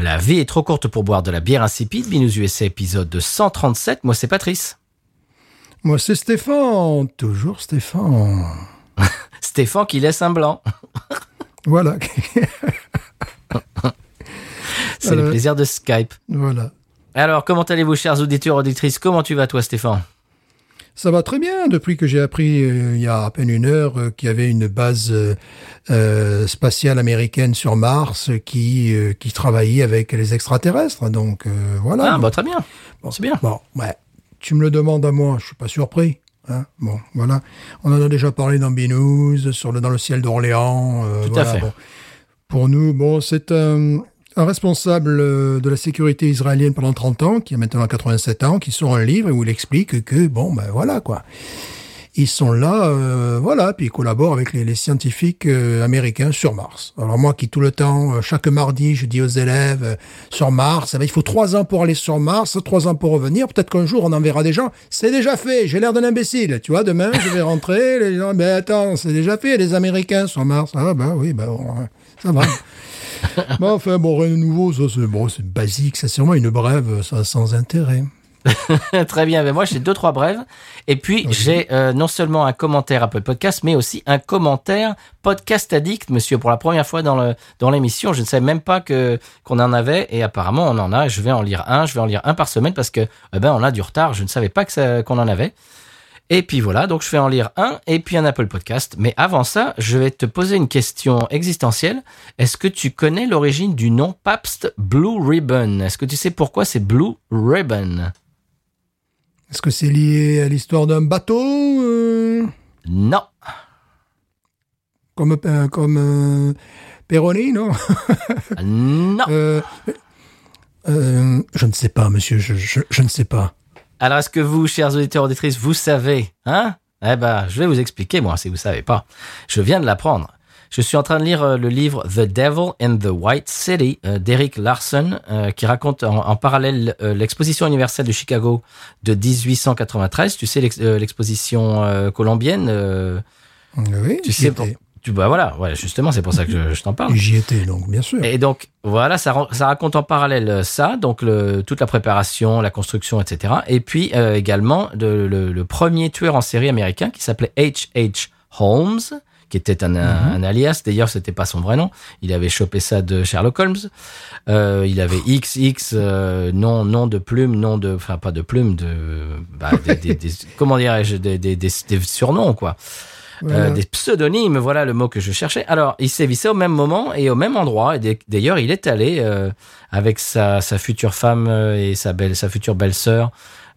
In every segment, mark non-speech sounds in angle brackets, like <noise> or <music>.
La vie est trop courte pour boire de la bière insipide. Binous USA épisode de 137. Moi, c'est Patrice. Moi, c'est Stéphane. Toujours Stéphane. <laughs> Stéphane qui laisse un blanc. <laughs> Voilà. <laughs> C'est le Euh. plaisir de Skype. voilà. Alors, comment allez-vous, chers auditeurs, auditrices? Comment tu vas, toi, Stéphane? Ça va très bien depuis que j'ai appris euh, il y a à peine une heure euh, qu'il y avait une base euh, spatiale américaine sur Mars qui qui travaillait avec les extraterrestres. Donc voilà. Ah, bah, très bien. Bon, c'est bien. Bon, ouais. Tu me le demandes à moi, je suis pas surpris. Hein bon, voilà. On en a déjà parlé dans B-News, sur le, dans le ciel d'Orléans. Tout à fait. bon. Pour nous, bon, c'est un, un responsable euh, de la sécurité israélienne pendant 30 ans, qui a maintenant 87 ans, qui sort un livre où il explique que, bon, ben voilà, quoi. Ils sont là, euh, voilà, puis ils collaborent avec les, scientifiques euh, américains sur Mars. Alors moi qui tout le temps, chaque mardi, je dis aux élèves sur Mars, eh ben, il faut trois ans pour aller sur Mars, trois ans pour revenir. Peut-être qu'un jour on enverra des gens. C'est déjà fait. J'ai l'air d'un imbécile. Tu vois, demain je vais rentrer. Les gens, ben attends, c'est déjà fait. Les Américains sur Mars. Ah ben oui, ben bon, ouais, ça va. Bon, enfin bon, rien de nouveau. Ça c'est bon, c'est basique. C'est sûrement une brève, ça sans intérêt. <laughs> Très bien, ben moi j'ai deux trois brèves et puis j'ai euh, non seulement un commentaire Apple Podcast mais aussi un commentaire Podcast Addict monsieur pour la première fois dans le dans l'émission, je ne savais même pas que qu'on en avait et apparemment on en a, je vais en lire un, je vais en lire un par semaine parce que eh ben on a du retard, je ne savais pas que qu'on en avait. Et puis voilà, donc je vais en lire un et puis un Apple Podcast. Mais avant ça, je vais te poser une question existentielle. Est-ce que tu connais l'origine du nom Pabst Blue Ribbon? Est-ce que tu sais pourquoi c'est Blue Ribbon? Est-ce que c'est lié à l'histoire d'un bateau euh, Non. comme euh, comme euh, Perroni, non? <laughs> Non. Euh, euh, Je ne sais pas, monsieur. Je, je, je ne sais pas. Alors, est-ce que vous, chers auditeurs auditrices, vous savez Hein? Eh ben, je vais vous expliquer, moi, si vous savez pas. Je viens de l'apprendre. Je suis en train de lire euh, le livre The Devil in the White City euh, d'Eric Larson, euh, qui raconte en, en parallèle l'exposition universelle de Chicago de 1893. Tu sais, l'ex- l'exposition colombienne. Oui, tu sais. Tu, bah voilà, ouais, justement, c'est pour ça que je, je t'en parle. J'y étais, donc, bien sûr. Et donc, voilà, ça, ça raconte en parallèle euh, ça, donc le, toute la préparation, la construction, etc. Et puis euh, également de, le, le premier tueur en série américain qui s'appelait H.H. Holmes, qui était un, un- un alias. D'ailleurs, c'était pas son vrai nom. Il avait chopé ça de Sherlock Holmes. Euh, il avait XX, euh, nom, nom de plume, nom de, enfin pas de plume, de, bah, des, des- des- <laughs> comment dirais-je, des surnoms quoi. Voilà. Euh, des pseudonymes, voilà le mot que je cherchais. Alors, il sévissait au même moment et au même endroit. Et d'ailleurs, il est allé euh, avec sa, sa future femme euh, et sa belle, sa future belle-sœur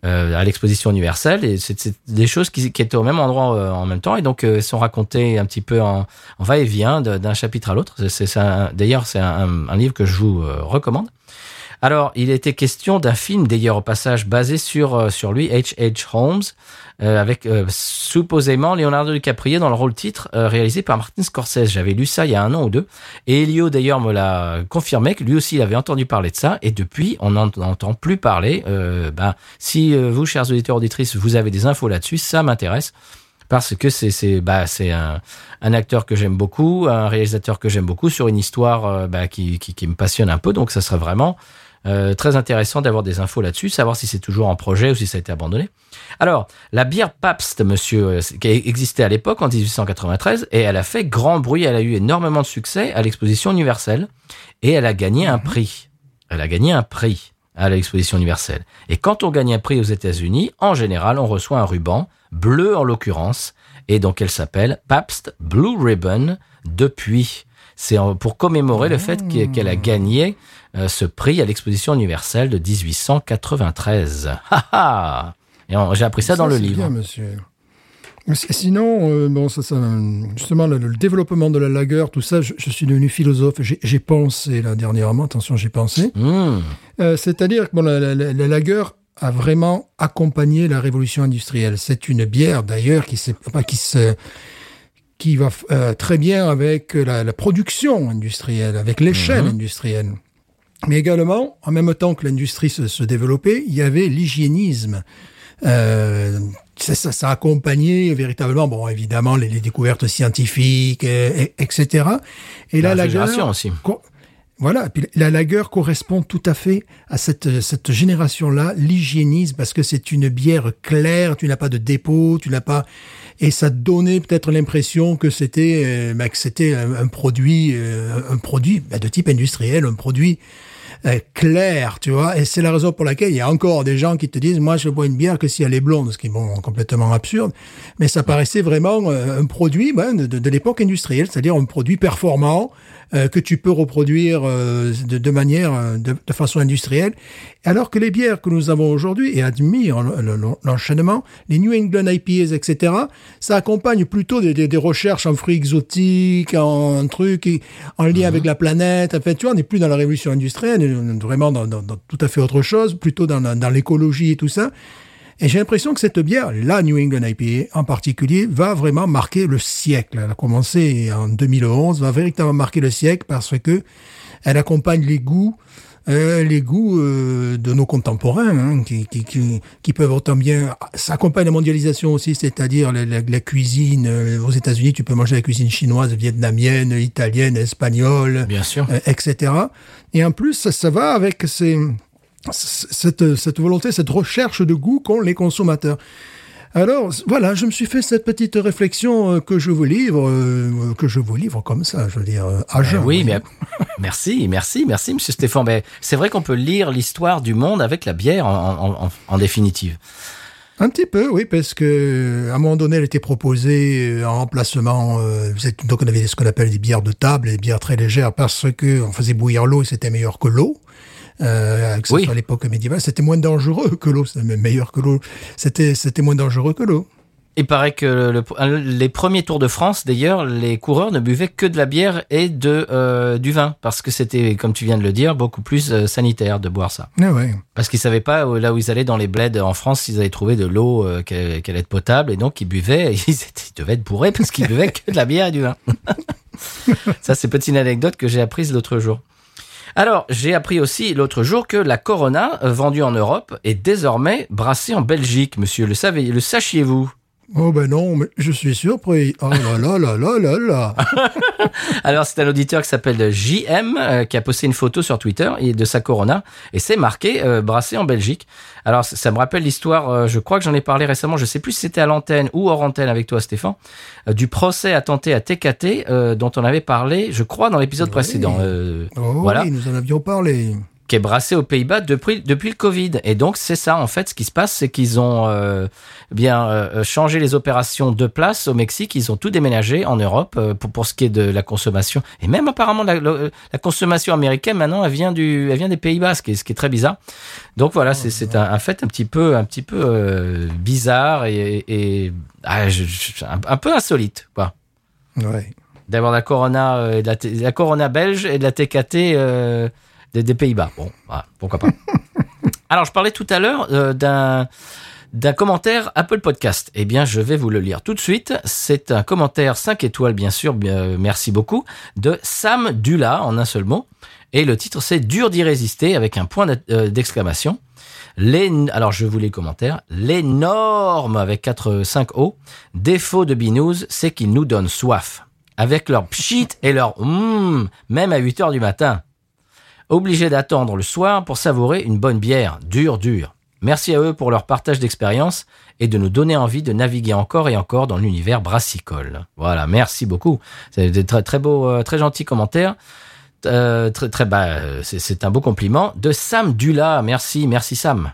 euh, à l'exposition universelle. Et c'est des choses qui, qui étaient au même endroit euh, en même temps et donc euh, sont racontées un petit peu en, en va-et-vient d'un chapitre à l'autre. C'est- C'est c'est un- d'ailleurs c'est un, un livre que je vous euh, recommande. Alors, il était question d'un film, d'ailleurs au passage, basé sur, euh, sur lui, H.H. Holmes, euh, avec euh, supposément Leonardo DiCaprio dans le rôle titre, réalisé par Martin Scorsese. J'avais lu ça il y a un an ou deux. Et Elio, d'ailleurs, me l'a confirmé que lui aussi, il avait entendu parler de ça. Et depuis, on n'en entend plus parler. Ben, si vous, chers auditeurs, auditrices, vous avez des infos là-dessus, ça m'intéresse. Parce que c'est c'est bah c'est un, un acteur que j'aime beaucoup, un réalisateur que j'aime beaucoup sur une histoire bah, qui, qui qui me passionne un peu. Donc ça serait vraiment euh, très intéressant d'avoir des infos là-dessus, savoir si c'est toujours en projet ou si ça a été abandonné. Alors, la bière Pabst, monsieur, euh, qui existait à l'époque en 1893, et elle a fait grand bruit, elle a eu énormément de succès à l'exposition universelle, et elle a gagné un prix. Elle a gagné un prix à l'exposition universelle. Et quand on gagne un prix aux États-Unis, en général, on reçoit un ruban, bleu en l'occurrence, et donc elle s'appelle Pabst Blue Ribbon depuis. C'est pour commémorer le fait qu'e- qu'elle a gagné euh, ce prix à l'exposition universelle de 1893. Ha ha Et j'ai appris ça, dans le livre. bien, monsieur. Sinon, euh, bon, ça, ça, justement, le, le développement de la lager, tout ça, je, je suis devenu philosophe. J'ai pensé là dernièrement. Attention, j'ai pensé. Mmh. Euh, C'est-à-dire que bon, la, la, la- la lager a vraiment accompagné la révolution industrielle. C'est une bière d'ailleurs qui, s'est- enfin, qui se qui va euh, très bien avec la, la production industrielle, avec l'échelle industrielle. Mais également, en même temps que l'industrie se, se développait, il y avait l'hygiénisme. Euh, ça, ça, ça a accompagné véritablement, bon, évidemment, les, les découvertes scientifiques, euh, et- etc. Et La là, la guerre- aussi. Voilà, et puis la lager correspond tout à fait à cette, cette génération-là, l'hygiénisme, parce que c'est une bière claire, tu n'as pas de dépôt, tu n'as pas... Et ça donnait peut-être l'impression que c'était euh, bah, que c'était un, un produit, euh, un produit bah, de type industriel, un produit clair, tu vois. Et c'est la raison pour laquelle il y a encore des gens qui te disent, moi, je bois une bière que si elle est blonde, ce qui est bon, complètement absurde. Mais ça paraissait vraiment euh, un produit ben, de, de- l'époque industrielle, c'est-à-dire un produit performant euh, que tu peux reproduire euh, de, de manière, euh, de, de façon industrielle. Alors que les bières que nous avons aujourd'hui, et admire le- le- l'enchaînement, les New England IPAs, etc., ça accompagne plutôt des, des, des recherches en fruits exotiques, en, trucs, et- en lien avec la planète. En fait, tu vois, on n'est plus dans la révolution industrielle, vraiment dans, tout à fait autre chose, plutôt dans, dans l'écologie et tout ça. Et j'ai l'impression que cette bière, la New England IPA en particulier, va vraiment marquer le siècle. Elle a commencé en 2011, va véritablement marquer le siècle parce que elle accompagne les goûts, euh, les goûts euh, de nos contemporains, hein, qui, qui, qui, qui peuvent autant bien. Ça accompagne la mondialisation aussi, c'est-à-dire la, la- la cuisine. euh, aux États-Unis, tu peux manger la cuisine chinoise, vietnamienne, italienne, espagnole, Bien sûr. etc. Et en plus, ça, ça va avec ces, cette, cette volonté, cette recherche de goût qu'ont les consommateurs. Alors voilà, je me suis fait cette petite réflexion euh, que je vous livre, euh, que je vous livre comme ça, je veux dire, euh, à Eh jeun. oui, mais <laughs> merci, merci, merci, Monsieur Stéphane. Ben, c'est vrai qu'on peut lire l'histoire du monde avec la bière en, en- en- en définitive. Un petit peu, oui, parce que à un moment donné, elle était proposée euh, en remplacement. euh, vous êtes- donc on avait ce qu'on appelle des bières de table, des bières très légères, parce que on faisait bouillir l'eau et c'était meilleur que l'eau. Euh, que ce Oui. soit à l'époque médiévale, c'était moins dangereux que l'eau, c'était meilleur que l'eau. C'était c'était moins dangereux que l'eau. Il paraît que le- les premiers Tours de France, d'ailleurs, les coureurs ne buvaient que de la bière et de euh, du vin parce que c'était, comme tu viens de le dire, beaucoup plus euh, sanitaire de boire ça. Ah ouais. Parce qu'ils savaient pas euh, là où ils allaient dans les bleds en France, s'ils allaient trouver de l'eau euh, qu'elle allait être potable et donc ils buvaient. et <laughs> Ils, étaient- ils devaient être bourrés parce qu'ils buvaient que de la bière et du vin. <laughs> ça, c'est petite anecdote que j'ai apprise l'autre jour. Alors, j'ai appris aussi l'autre jour que la Corona, vendue en Europe, est désormais brassée en Belgique. Monsieur, le savez, le sachiez-vous? Oh ben non, mais je suis surpris. Oh là là là là là là. <laughs> Alors, c'est un auditeur qui s'appelle JM euh, qui a posté une photo sur Twitter et de sa Corona et c'est marqué euh, brassé en Belgique. Alors, ça, ça me rappelle l'histoire, euh, je crois que j'en ai parlé récemment, je sais plus si c'était à l'antenne ou hors antenne avec toi, Stéphane, euh, du procès attenté à TKT euh, dont on avait parlé, je crois, dans l'épisode Oui. précédent. Oh Voilà. oui, nous en avions parlé. Qui est brassé aux Pays-Bas depuis, depuis le Covid. Et donc, c'est ça, en fait, ce qui se passe, c'est qu'ils ont euh, bien euh, changé les opérations de place au Mexique. Ils ont tout déménagé en Europe euh, pour, pour ce qui est de la consommation. Et même apparemment, la, la- la consommation américaine, maintenant, elle vient, du, elle vient des Pays-Bas, ce qui est, ce qui est très bizarre. Donc voilà, c'est c'est un, un fait un petit peu, un petit peu euh, bizarre et, et ah, je- je- un, un peu insolite, quoi. Ouais. D'avoir la Corona, euh, la, la Corona belge et de la TKT euh, des, des Pays-Bas. Bon, voilà, pourquoi pas. <laughs> Alors, je parlais tout à l'heure euh, d'un d'un commentaire Apple Podcast. Eh bien, je vais vous le lire tout de suite. C'est un commentaire 5 étoiles, bien sûr, bien, euh, merci beaucoup, de Sam Dula, en un seul mot. Et le titre, c'est Dur d'y résister, avec un point euh, d'exclamation. Les, alors, je vous les commentaires. L'énorme, avec 4, 5 O, défaut de Binous, c'est qu'ils nous donnent soif. Avec leur pchit et leur hum, même à 8 heures du matin. Obligés d'attendre le soir pour savourer une bonne bière, dure, dure. Merci à eux pour leur partage d'expérience et de nous donner envie de naviguer encore et encore dans l'univers brassicole. Voilà, merci beaucoup. C'est des très très beau, euh, très gentil commentaire. Euh, très très bah, euh, c'est- un beau compliment de Sam Dula. Merci, merci Sam.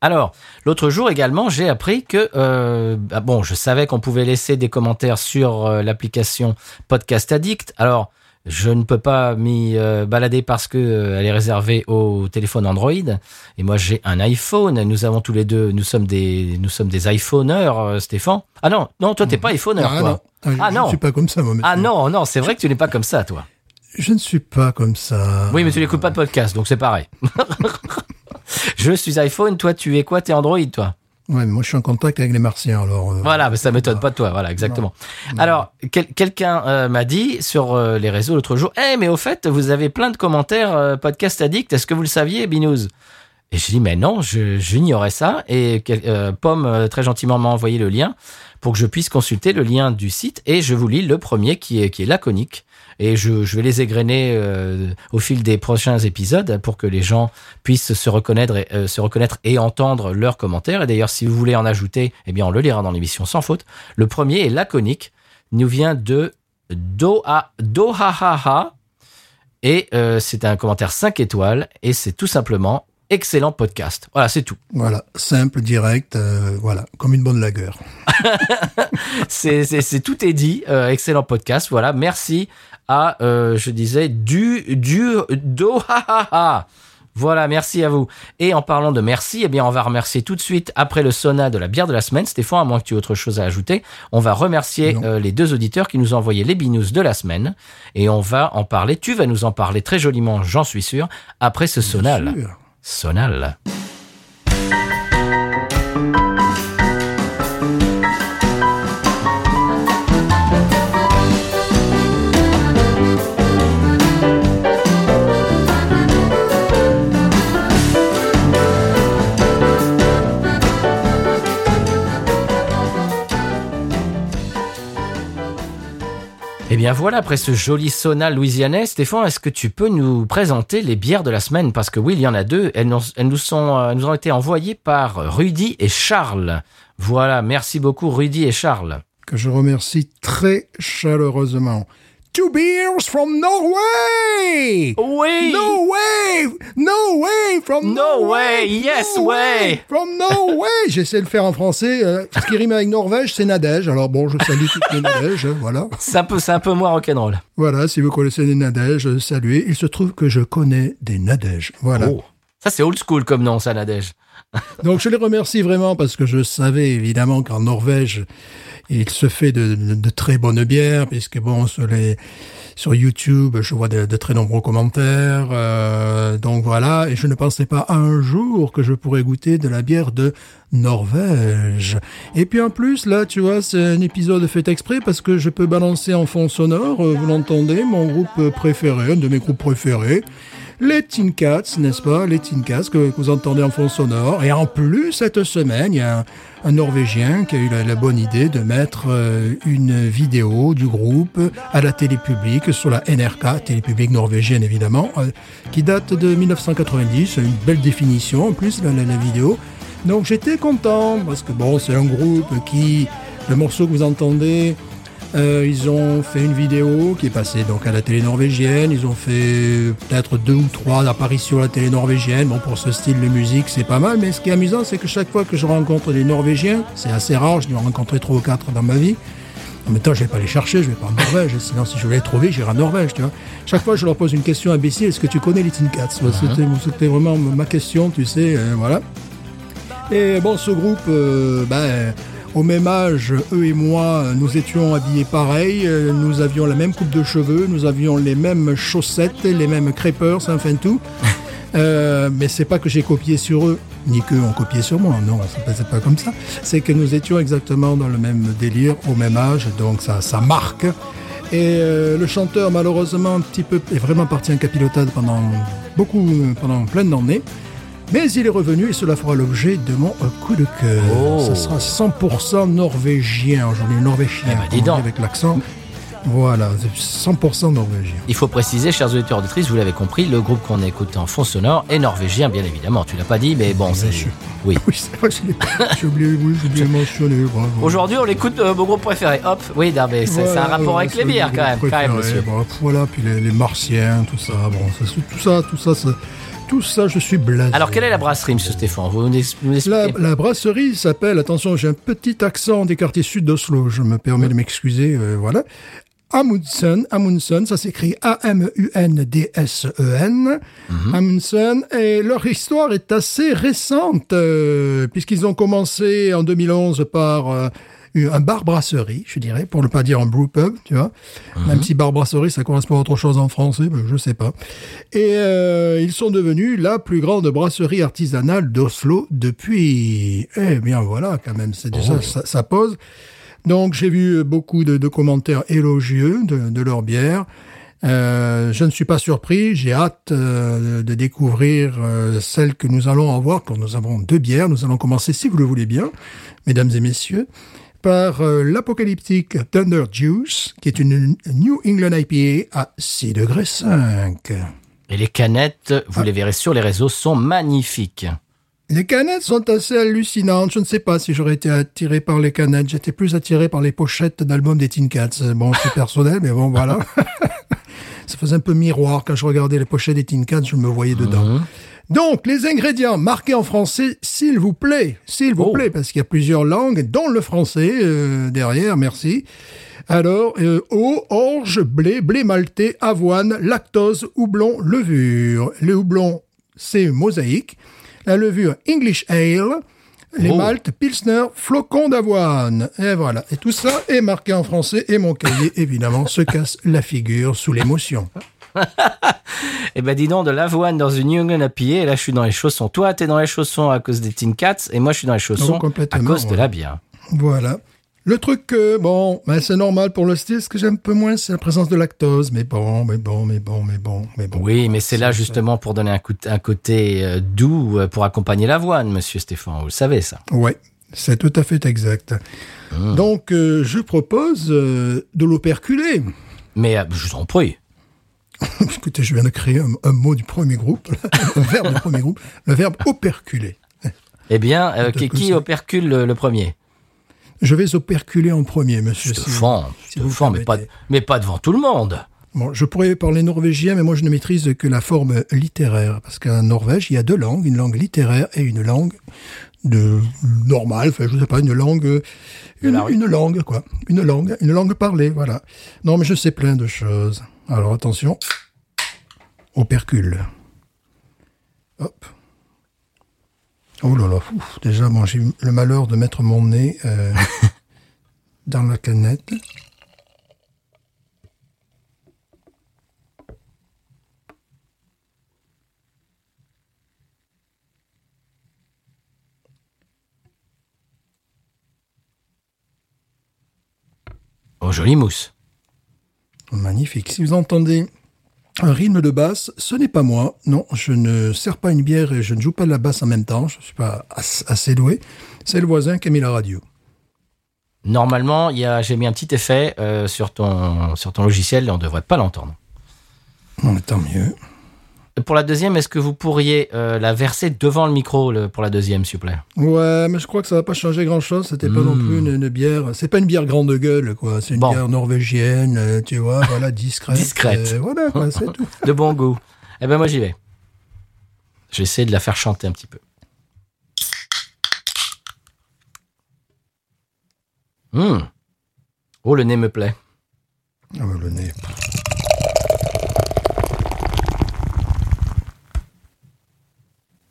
Alors, l'autre jour également, j'ai appris que euh, ah bon, je savais qu'on pouvait laisser des commentaires sur euh, l'application Podcast Addict. Alors, Je ne peux pas m'y euh, balader parce que euh, elle est réservée au téléphone Android. Et moi, j'ai un iPhone. Nous avons tous les deux, nous sommes des, nous sommes des iPhoneurs, euh, Stéphane. Ah non, non, toi, t'es pas iPhoneur, Ah toi. non, Ah, je- Ah je non. ne suis pas comme ça, moi. Ah non, non, c'est vrai que tu n'es pas comme ça, toi. Je ne suis pas comme ça. Oui, mais tu n'écoutes pas de podcast, donc c'est pareil. <laughs> je suis iPhone, toi, tu es quoi? T'es Android, toi Ouais, mais moi je suis en contact avec les martiens, alors. euh, Voilà, mais ça m'étonne pas de toi, voilà, exactement. Alors, quel- quelqu'un euh, m'a dit sur euh, les réseaux l'autre jour, Eh, mais au fait, vous avez plein de commentaires podcast addict, est-ce que vous le saviez, Binous? Et je dis, mais non, je- j'ignorais ça. Et Pomme, très gentiment, m'a envoyé le lien pour que je puisse consulter le lien du site. Et je vous lis le premier qui est, qui est laconique. Et je, vais les égrener euh, au fil des prochains épisodes pour que les gens puissent se reconnaître et, euh, se reconnaître et entendre leurs commentaires. Et d'ailleurs, si vous voulez en ajouter, eh bien, on le lira dans l'émission sans faute. Le premier est laconique, nous vient de Doha, Dohahaha. Et euh, c'est un commentaire 5 étoiles. Et c'est tout simplement excellent podcast. Voilà, c'est tout. Voilà, simple, direct, euh, voilà, comme une bonne lagueur. <laughs> c'est, tout est dit. Euh, excellent podcast. Voilà. Merci à, euh, je disais, du, du, do, ha, ha, ha. Voilà, merci à vous. Et en parlant de merci, eh bien, on va remercier tout de suite, après le sauna de la bière de la semaine, Stéphane, à moins que tu aies autre chose à ajouter, on va remercier euh, les deux auditeurs qui nous ont envoyé les binous de la semaine. Et on va en parler, tu vas nous en parler très joliment, j'en suis sûr, après ce sonal. Sûr. Sonal. Bien voilà, après ce joli sauna louisianais, Stéphane, est-ce que tu peux nous présenter les bières de la semaine? Parce que oui, il y en a deux. Elles, nous- elles nous, sont, euh, nous ont été envoyées par Rudy et Charles. Voilà, merci beaucoup Rudy et Charles. Que je remercie très chaleureusement. Two beers from Norway! Oui No way! No way! From No Norway! way, yes No way. From Norway! <laughs> J'essaie de le faire en français. euh, ce qui rime avec Norvège, c'est Nadège. Alors bon, je salue toutes les Nadèges. hein, Voilà. C'est un peu, c'est un peu moins rock'n'roll. Voilà, si vous connaissez des Nadèges, euh, saluez. Il se trouve que je connais des Nadèges. Voilà. Oh. Ça c'est old school comme nom, ça Nadège. Donc je les remercie vraiment parce que je savais évidemment qu'en Norvège, il se fait de, très bonnes bières, puisque bon, sur, les, sur YouTube, je vois de, de très nombreux commentaires. euh, donc voilà, et je ne pensais pas un jour que je pourrais goûter de la bière de Norvège. Et puis en plus, là, tu vois, c'est un épisode fait exprès parce que je peux balancer en fond sonore, euh, vous l'entendez, mon groupe préféré, un de mes groupes préférés. Les Tin Cats, n'est-ce pas Les Tin Cats que, vous entendez en fond sonore. Et en plus, cette semaine, il y a un, Norvégien qui a eu la, la bonne idée de mettre euh, une vidéo du groupe à la télé publique, sur la NRK, télé publique norvégienne évidemment, euh, qui date de 1990. Une belle définition en plus, la, la- la vidéo. Donc j'étais content, parce que bon, c'est un groupe qui, le morceau que vous entendez, euh, ils ont fait une vidéo qui est passée donc à la télé norvégienne. Ils ont fait peut-être deux ou trois apparitions à la télé norvégienne. Bon, pour ce style de musique, c'est pas mal. Mais ce qui est amusant, c'est que chaque fois que je rencontre des Norvégiens, c'est assez rare. Je dois en rencontrer trois ou quatre dans ma vie. En même temps, je vais pas les chercher, je vais pas en Norvège. Sinon, si je voulais les trouver, j'irai en Norvège, tu vois. Chaque fois, je leur pose une question imbécile. Est-ce que tu connais les Tin Cats? C'était c'était vraiment ma question, tu sais, euh, voilà. Et bon, ce groupe, euh, ben, au même âge, eux et moi, nous étions habillés pareil, nous avions la même coupe de cheveux, nous avions les mêmes chaussettes, les mêmes crêpeurs, enfin tout. <laughs> Euh, mais c'est pas que j'ai copié sur eux, ni qu'eux ont copié sur moi, non, c'est pas, pas comme ça. C'est que nous étions exactement dans le même délire, au même âge, donc ça, ça marque. Et euh, le chanteur, malheureusement, un petit peu, est vraiment parti en capilotade pendant beaucoup, pendant plein d'années. Mais il est revenu et cela fera l'objet de mon euh, coup de cœur. Oh. Ça sera 100% norvégien aujourd'hui, norvégien, Eh ben, dis donc. avec l'accent. Voilà, c'est 100% norvégien. Il faut préciser, chers auditeurs auditrices, vous l'avez compris, le groupe qu'on écoute en fond sonore est norvégien, bien évidemment. Tu l'as pas dit, mais bon, c'est... Oui. Oui, c'est vrai, j'ai oublié, oui, j'ai oublié de mentionner. Aujourd'hui, on l'écoute euh, mon groupe préféré. Hop, oui, non, mais c'est, un rapport avec les bières, quand même, quand monsieur. Voilà, puis les, les martiens, tout ça, bon, tout ça, tout ça, ça- tout ça, je suis blasé. Alors, quelle est la brasserie, monsieur Stéphane? Vous nous La, la brasserie s'appelle, attention, j'ai un petit accent des quartiers sud d'Oslo, je me permets de m'excuser, euh, voilà. Amundsen. Amundsen, ça s'écrit A-M-U-N-D-S-E-N. Amundsen. Et leur histoire est assez récente, euh, puisqu'ils ont commencé en 2011 par euh, un bar-brasserie, je dirais, pour ne pas dire un brew pub, tu vois. Même si bar-brasserie, ça correspond à autre chose en français, je sais pas. Et euh, ils sont devenus la plus grande brasserie artisanale d'Oslo depuis... Eh bien voilà, quand même, c'est déjà, ça, ça pose. Donc j'ai vu beaucoup de, de commentaires élogieux de, de leur bière. Euh, je ne suis pas surpris, j'ai hâte euh, de découvrir euh, celle que nous allons avoir quand nous avons deux bières. Nous allons commencer, si vous le voulez bien, mesdames et messieurs, par euh, l'apocalyptique Thunder Juice, qui est une New England IPA à 6 degrés 5. Et les canettes, vous les verrez sur les réseaux, sont magnifiques. Les canettes sont assez hallucinantes. Je ne sais pas si j'aurais été attiré par les canettes. J'étais plus attiré par les pochettes d'albums des Teen Cats. Bon, c'est <laughs> personnel, mais bon, voilà. <laughs> Ça faisait un peu miroir quand je regardais les pochettes des Teen Cats, je me voyais dedans. Donc, les ingrédients marqués en français, s'il vous plaît, s'il vous Oh. plaît, parce qu'il y a plusieurs langues, dont le français euh, derrière, merci. Alors, euh, eau, orge, blé, blé maltais, avoine, lactose, houblon, levure. Le houblon, c'est mosaïque. La levure, English Ale. Les Oh. maltes, Pilsner, flocons d'avoine. Et voilà. Et tout ça est marqué en français et mon cahier, évidemment, se casse la figure sous l'émotion. <laughs> Eh ben dis donc, de l'avoine dans une England IPA, et là je suis dans les chaussons. Toi, t'es dans les chaussons à cause des Teen Cats, et moi je suis dans les chaussons Oh, à cause de la bière. Voilà. Le truc, que, bon, ben c'est normal pour le style. Ce que j'aime un peu moins, c'est la présence de lactose. Mais bon, mais bon, mais bon, mais bon, mais bon. Oui, mais c'est là justement pour donner un, coup- un côté euh, doux euh, pour accompagner l'avoine, monsieur Stéphane. Vous le savez ça. Ouais, c'est tout à fait exact. Donc, euh, je propose euh, de l'operculer. Mais euh, je vous en prie. <laughs> Écoutez, je viens de créer un, un mot du premier groupe, <laughs> un verbe du premier groupe, le verbe operculer. Eh bien, euh, qui, opercule le, le premier? Je vais operculer en premier, monsieur. si- Stéphane, si Stéphane, mais pas, mais pas devant tout le monde. Bon, je pourrais parler norvégien, mais moi je ne maîtrise que la forme littéraire, parce qu'en Norvège, il y a deux langues, une langue littéraire et une langue de normale, enfin je sais pas, une langue, une, une langue quoi, une langue, une langue parlée, voilà. Non, mais je sais plein de choses. Alors attention, opercule. Hop. Oh là là, déjà bon, j'ai le malheur de mettre mon nez euh, <laughs> dans la canette. Oh, jolie mousse. Magnifique. Si vous entendez un rythme de basse, ce n'est pas moi. Non, je ne sers pas une bière et je ne joue pas de la basse en même temps. Je ne suis pas as- assez doué. C'est le voisin qui a mis la radio. Normalement, il y a, j'ai mis un petit effet euh, sur, ton, sur ton logiciel et on ne devrait pas l'entendre. Bon, tant mieux. Pour la deuxième, est-ce que vous pourriez euh, la verser devant le micro le- pour la deuxième, s'il vous plaît? Ouais, mais je crois que ça va pas changer grand-chose. C'était pas non plus une, une bière. C'est pas une bière grande gueule, quoi. C'est une Bon. bière norvégienne, euh, tu vois, <laughs> voilà, discrète. Discrète. Euh, voilà, quoi, c'est <laughs> tout. De bon goût. Eh ben moi j'y vais. Je vais essayer de la faire chanter un petit peu. Hum. Oh, le nez me plaît. Ah, le nez.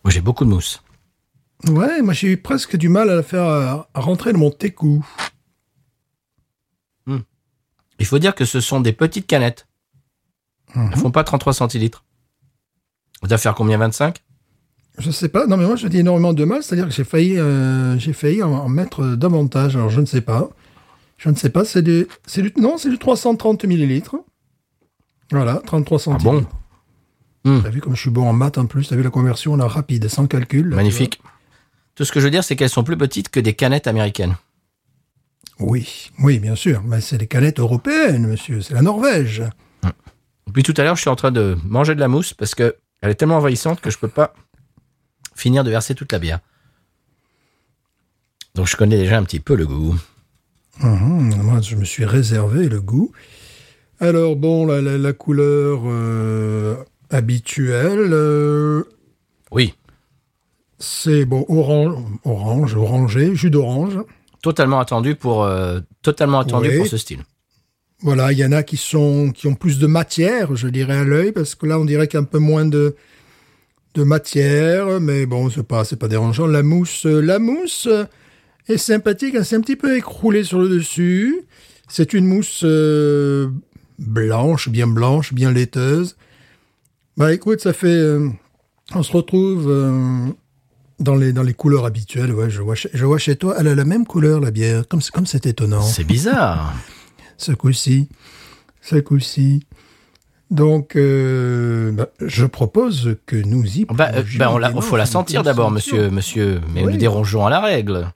Moi j'ai beaucoup de mousse. Ouais, moi j'ai eu presque du mal à la faire euh, à rentrer dans mon técou. Il faut dire que ce sont des petites canettes. Elles font pas 33 centilitres. Ça va faire combien 25 Je sais pas. Non, mais moi, je dis énormément de mal. C'est-à-dire que j'ai failli, euh, j'ai failli en, en mettre davantage. Alors, je ne sais pas. Je ne sais pas. C'est du, c'est du, non, c'est du 330 millilitres. Voilà, 33 centilitres. bon? T'as vu comme je suis bon en maths en plus. T'as vu la conversion là rapide, sans calcul. là, Magnifique. Tout ce que je veux dire, c'est qu'elles sont plus petites que des canettes américaines. Oui, oui, bien sûr. Mais c'est les canettes européennes, monsieur. C'est la Norvège. Depuis tout à l'heure, je suis en train de manger de la mousse parce que elle est tellement envahissante que je peux pas finir de verser toute la bière. Donc je connais déjà un petit peu le goût. Mhm, moi, je me suis réservé le goût. Alors, bon, la, la, la couleur euh, habituelle, euh, Oui, c'est bon, orange, orange, orangé, jus d'orange. totalement attendu pour euh, totalement attendu Oui. pour ce style. Voilà, il y en a qui sont qui ont plus de matière, je dirais à l'œil, parce que là on dirait qu'il y a un peu moins de de matière, mais bon, c'est pas c'est pas dérangeant. La mousse, euh, la mousse est sympathique, elle s'est un petit peu écroulée sur le dessus. C'est une mousse euh, blanche, bien blanche, bien laiteuse. Bah écoute, ça fait, euh, on se retrouve euh, dans les dans les couleurs habituelles. Ouais, je vois chez, je vois chez toi, elle a la même couleur la bière, comme c'est- comme c'est étonnant. C'est bizarre. <laughs> Ce coup-ci, ce coup-ci. Donc, euh, bah, je propose que nous y. Bah, bah, on la, faut la sentir d'abord, monsieur, monsieur. Mais Oui. nous dérangeons à la règle.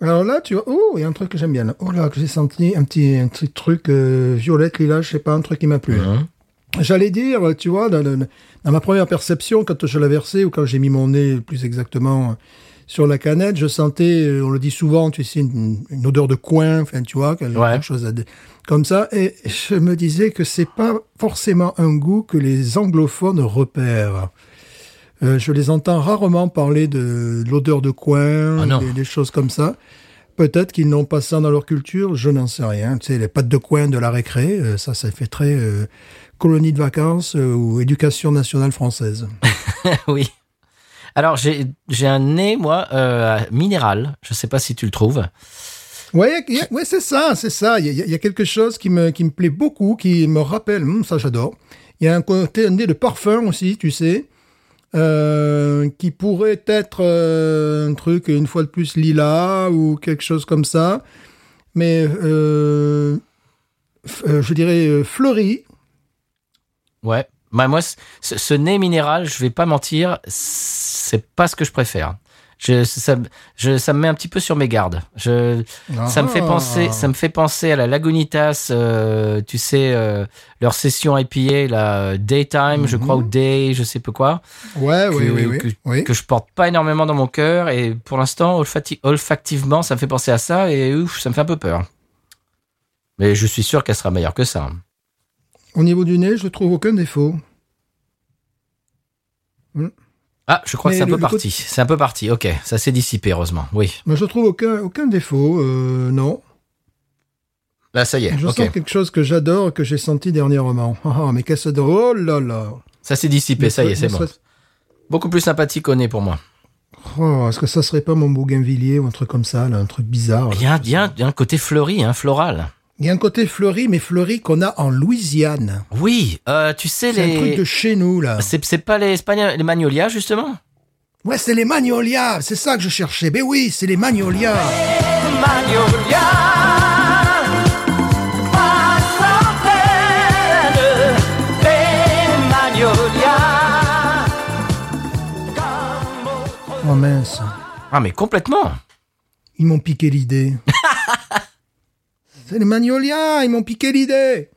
Alors là, tu vois, oh, il y a un truc que j'aime bien. Là. Oh là, que j'ai senti un petit, un petit truc euh, violette, lilas, je sais pas, un truc qui m'a plu. Hein. J'allais dire, tu vois, dans, le- dans ma première perception, quand je l'ai versé ou quand j'ai mis mon nez, plus exactement, sur la canette, je sentais, on le dit souvent, tu sais, une, une odeur de coin, enfin, tu vois, quelque Ouais. chose à comme ça. Et je me disais que c'est pas forcément un goût que les anglophones repèrent. Euh, je les entends rarement parler de, de l'odeur de coin, Ah des choses comme ça. Peut-être qu'ils n'ont pas ça dans leur culture, je n'en sais rien. Tu sais, les pâtes de coin de la récré, euh, ça, ça fait très euh, colonie de vacances euh, ou éducation nationale française. <laughs> oui. Alors, j'ai un nez, moi, euh, minéral. Je sais pas si tu le trouves. Ouais, ouais, c'est ça, c'est ça. Il y, a- il y a quelque chose qui me, qui me plaît beaucoup, qui me rappelle, hum, ça j'adore. Il y a un côté un nez de parfum aussi, tu sais, euh, qui pourrait être euh, un truc une fois de plus lilas ou quelque chose comme ça, mais euh, je dirais fleuri. Ouais. Bah, moi, ce, ce nez minéral, je vais pas mentir, c'est pas ce que je préfère. Je, ça, je, ça me met un petit peu sur mes gardes. Je, ça me fait penser, ça me fait penser à la Lagunitas, euh, tu sais, euh, leur session IPA, la Daytime, je crois, ou Day, je sais pas quoi, Ouais, que, oui, oui, oui. que, oui. que je porte pas énormément dans mon cœur. Et pour l'instant, olfactivement, ça me fait penser à ça et ouf, ça me fait un peu peur. Mais je suis sûr qu'elle sera meilleure que ça. Au niveau du nez, je trouve aucun défaut. Ah, je crois Mais que c'est un peu parti. C'est un peu parti. Ok, ça s'est dissipé, heureusement. Oui. Mais je trouve aucun, aucun défaut, euh, non. Là, ça y est. Je sens quelque chose que j'adore, que j'ai senti dernièrement. <laughs> Ah, mais qu'est-ce que Oh là là Ça s'est dissipé. Ça y est, c'est bon. serait- Beaucoup plus sympathique au nez pour moi. Oh, est-ce que ça serait pas mon bougainvillier ou un truc comme ça, là, un truc bizarre Il y a, il y a un- il y a un côté fleuri, hein, floral. Il y a un côté fleuri, mais fleuri qu'on a en Louisiane. Oui, euh, tu sais C'est un truc les. de chez nous, là. C'est c'est pas les Espagnols, les magnolias justement? Ouais, c'est les magnolias, c'est ça que je cherchais. Ben oui, c'est les magnolias. Oh mince, Ah mais complètement. ils m'ont piqué l'idée. C'est les magnolias, ils m'ont piqué l'idée.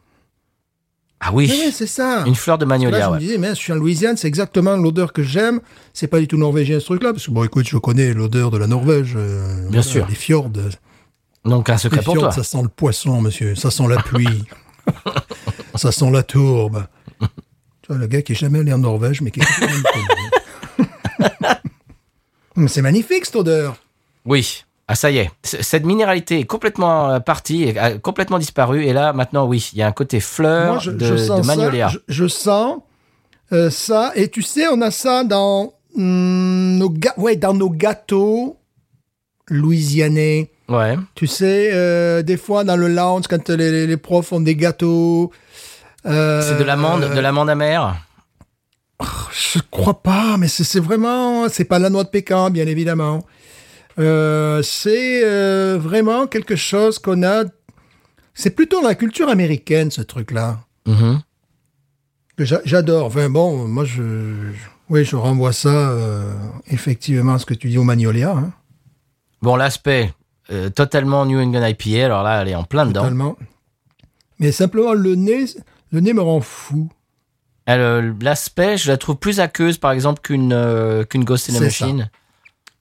Ah oui, c'est ça. une fleur de Là, magnolia. je me disais, mais je suis en Louisiane, c'est exactement l'odeur que j'aime. C'est pas du tout norvégien ce truc-là, parce que bon, écoute, je connais l'odeur de la Norvège. euh, Bien sûr. Les fjords. Donc un secret Les pour fjords, toi. ça sent le poisson, monsieur. Ça sent la pluie. <laughs> ça sent la tourbe. Tu vois, le gars qui est jamais allé en Norvège, mais qui est <laughs> c'est magnifique, cette odeur. Oui. Ah ça y est, cette minéralité est complètement euh, partie, est, a complètement disparue et là maintenant oui, il y a un côté fleur Moi, je, de, je sens de magnolia. ça. Je, je sens euh, ça. Et tu sais, on a ça dans, hum, nos, ga- ouais, dans nos gâteaux louisianais. Ouais. Tu sais, euh, des fois dans le lounge, quand les, les- les profs font des gâteaux. euh, C'est de l'amande, de l'amande amère? Je crois pas, mais c'est c'est vraiment. C'est pas la noix de pécan, bien évidemment. Euh, c'est euh, vraiment quelque chose qu'on a. C'est plutôt la culture américaine, ce truc-là. Que j'a- J'adore. Enfin bon, moi, je, oui, je renvoie ça euh, effectivement à ce que tu dis au Magnolia, hein, Bon, l'aspect totalement New England IPA, alors là, elle est en plein dedans. totalement. Mais simplement, le nez, le nez me rend fou. Elle, L'aspect, je la trouve plus aqueuse, par exemple, qu'une qu'une Ghost in the ça.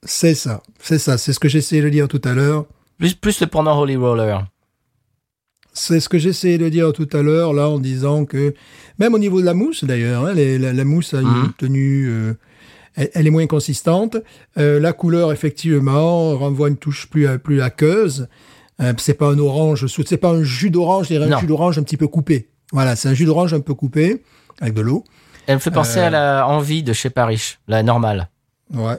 C'est ça, c'est ça, c'est ce que j'essayais de dire tout à l'heure. Plus, plus le pendant Holy Roller. C'est ce que j'essayais de dire tout à l'heure, là, en disant que, même au niveau de la mousse, d'ailleurs, hein, la, la mousse a une Mhm. tenue, euh, elle, elle est moins consistante. Euh, la couleur, effectivement, renvoie une touche plus, plus aqueuse. Euh, c'est pas un orange, c'est pas un jus d'orange, Non. un jus d'orange un petit peu coupé. Voilà, c'est un jus d'orange un peu coupé avec de l'eau. Elle me fait penser Euh. à la envie de chez Paris, la normale. Ouais.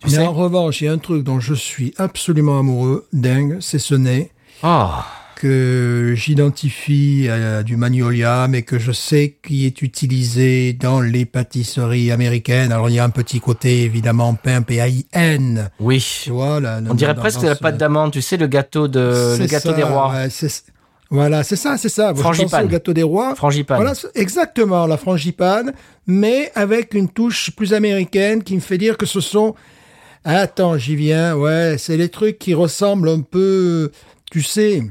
Tu Mais sais en revanche, il y a un truc dont je suis absolument amoureux, dingue, c'est ce nez Oh, que j'identifie à du magnolia, mais que je sais qui est utilisé dans les pâtisseries américaines. Alors il y a un petit côté évidemment pain P-A-I-N. oui. Tu vois, là, On dirait presque la pâte d'amande, tu sais, le gâteau de, le gâteau ça, des rois. ouais, voilà, c'est ça, c'est ça. Frangipane. au gâteau des rois. Frangipane. Voilà, exactement, la frangipane, mais avec une touche plus américaine qui me fait dire que ce sont... Attends, j'y viens, ouais, c'est les trucs qui ressemblent un peu, tu sais...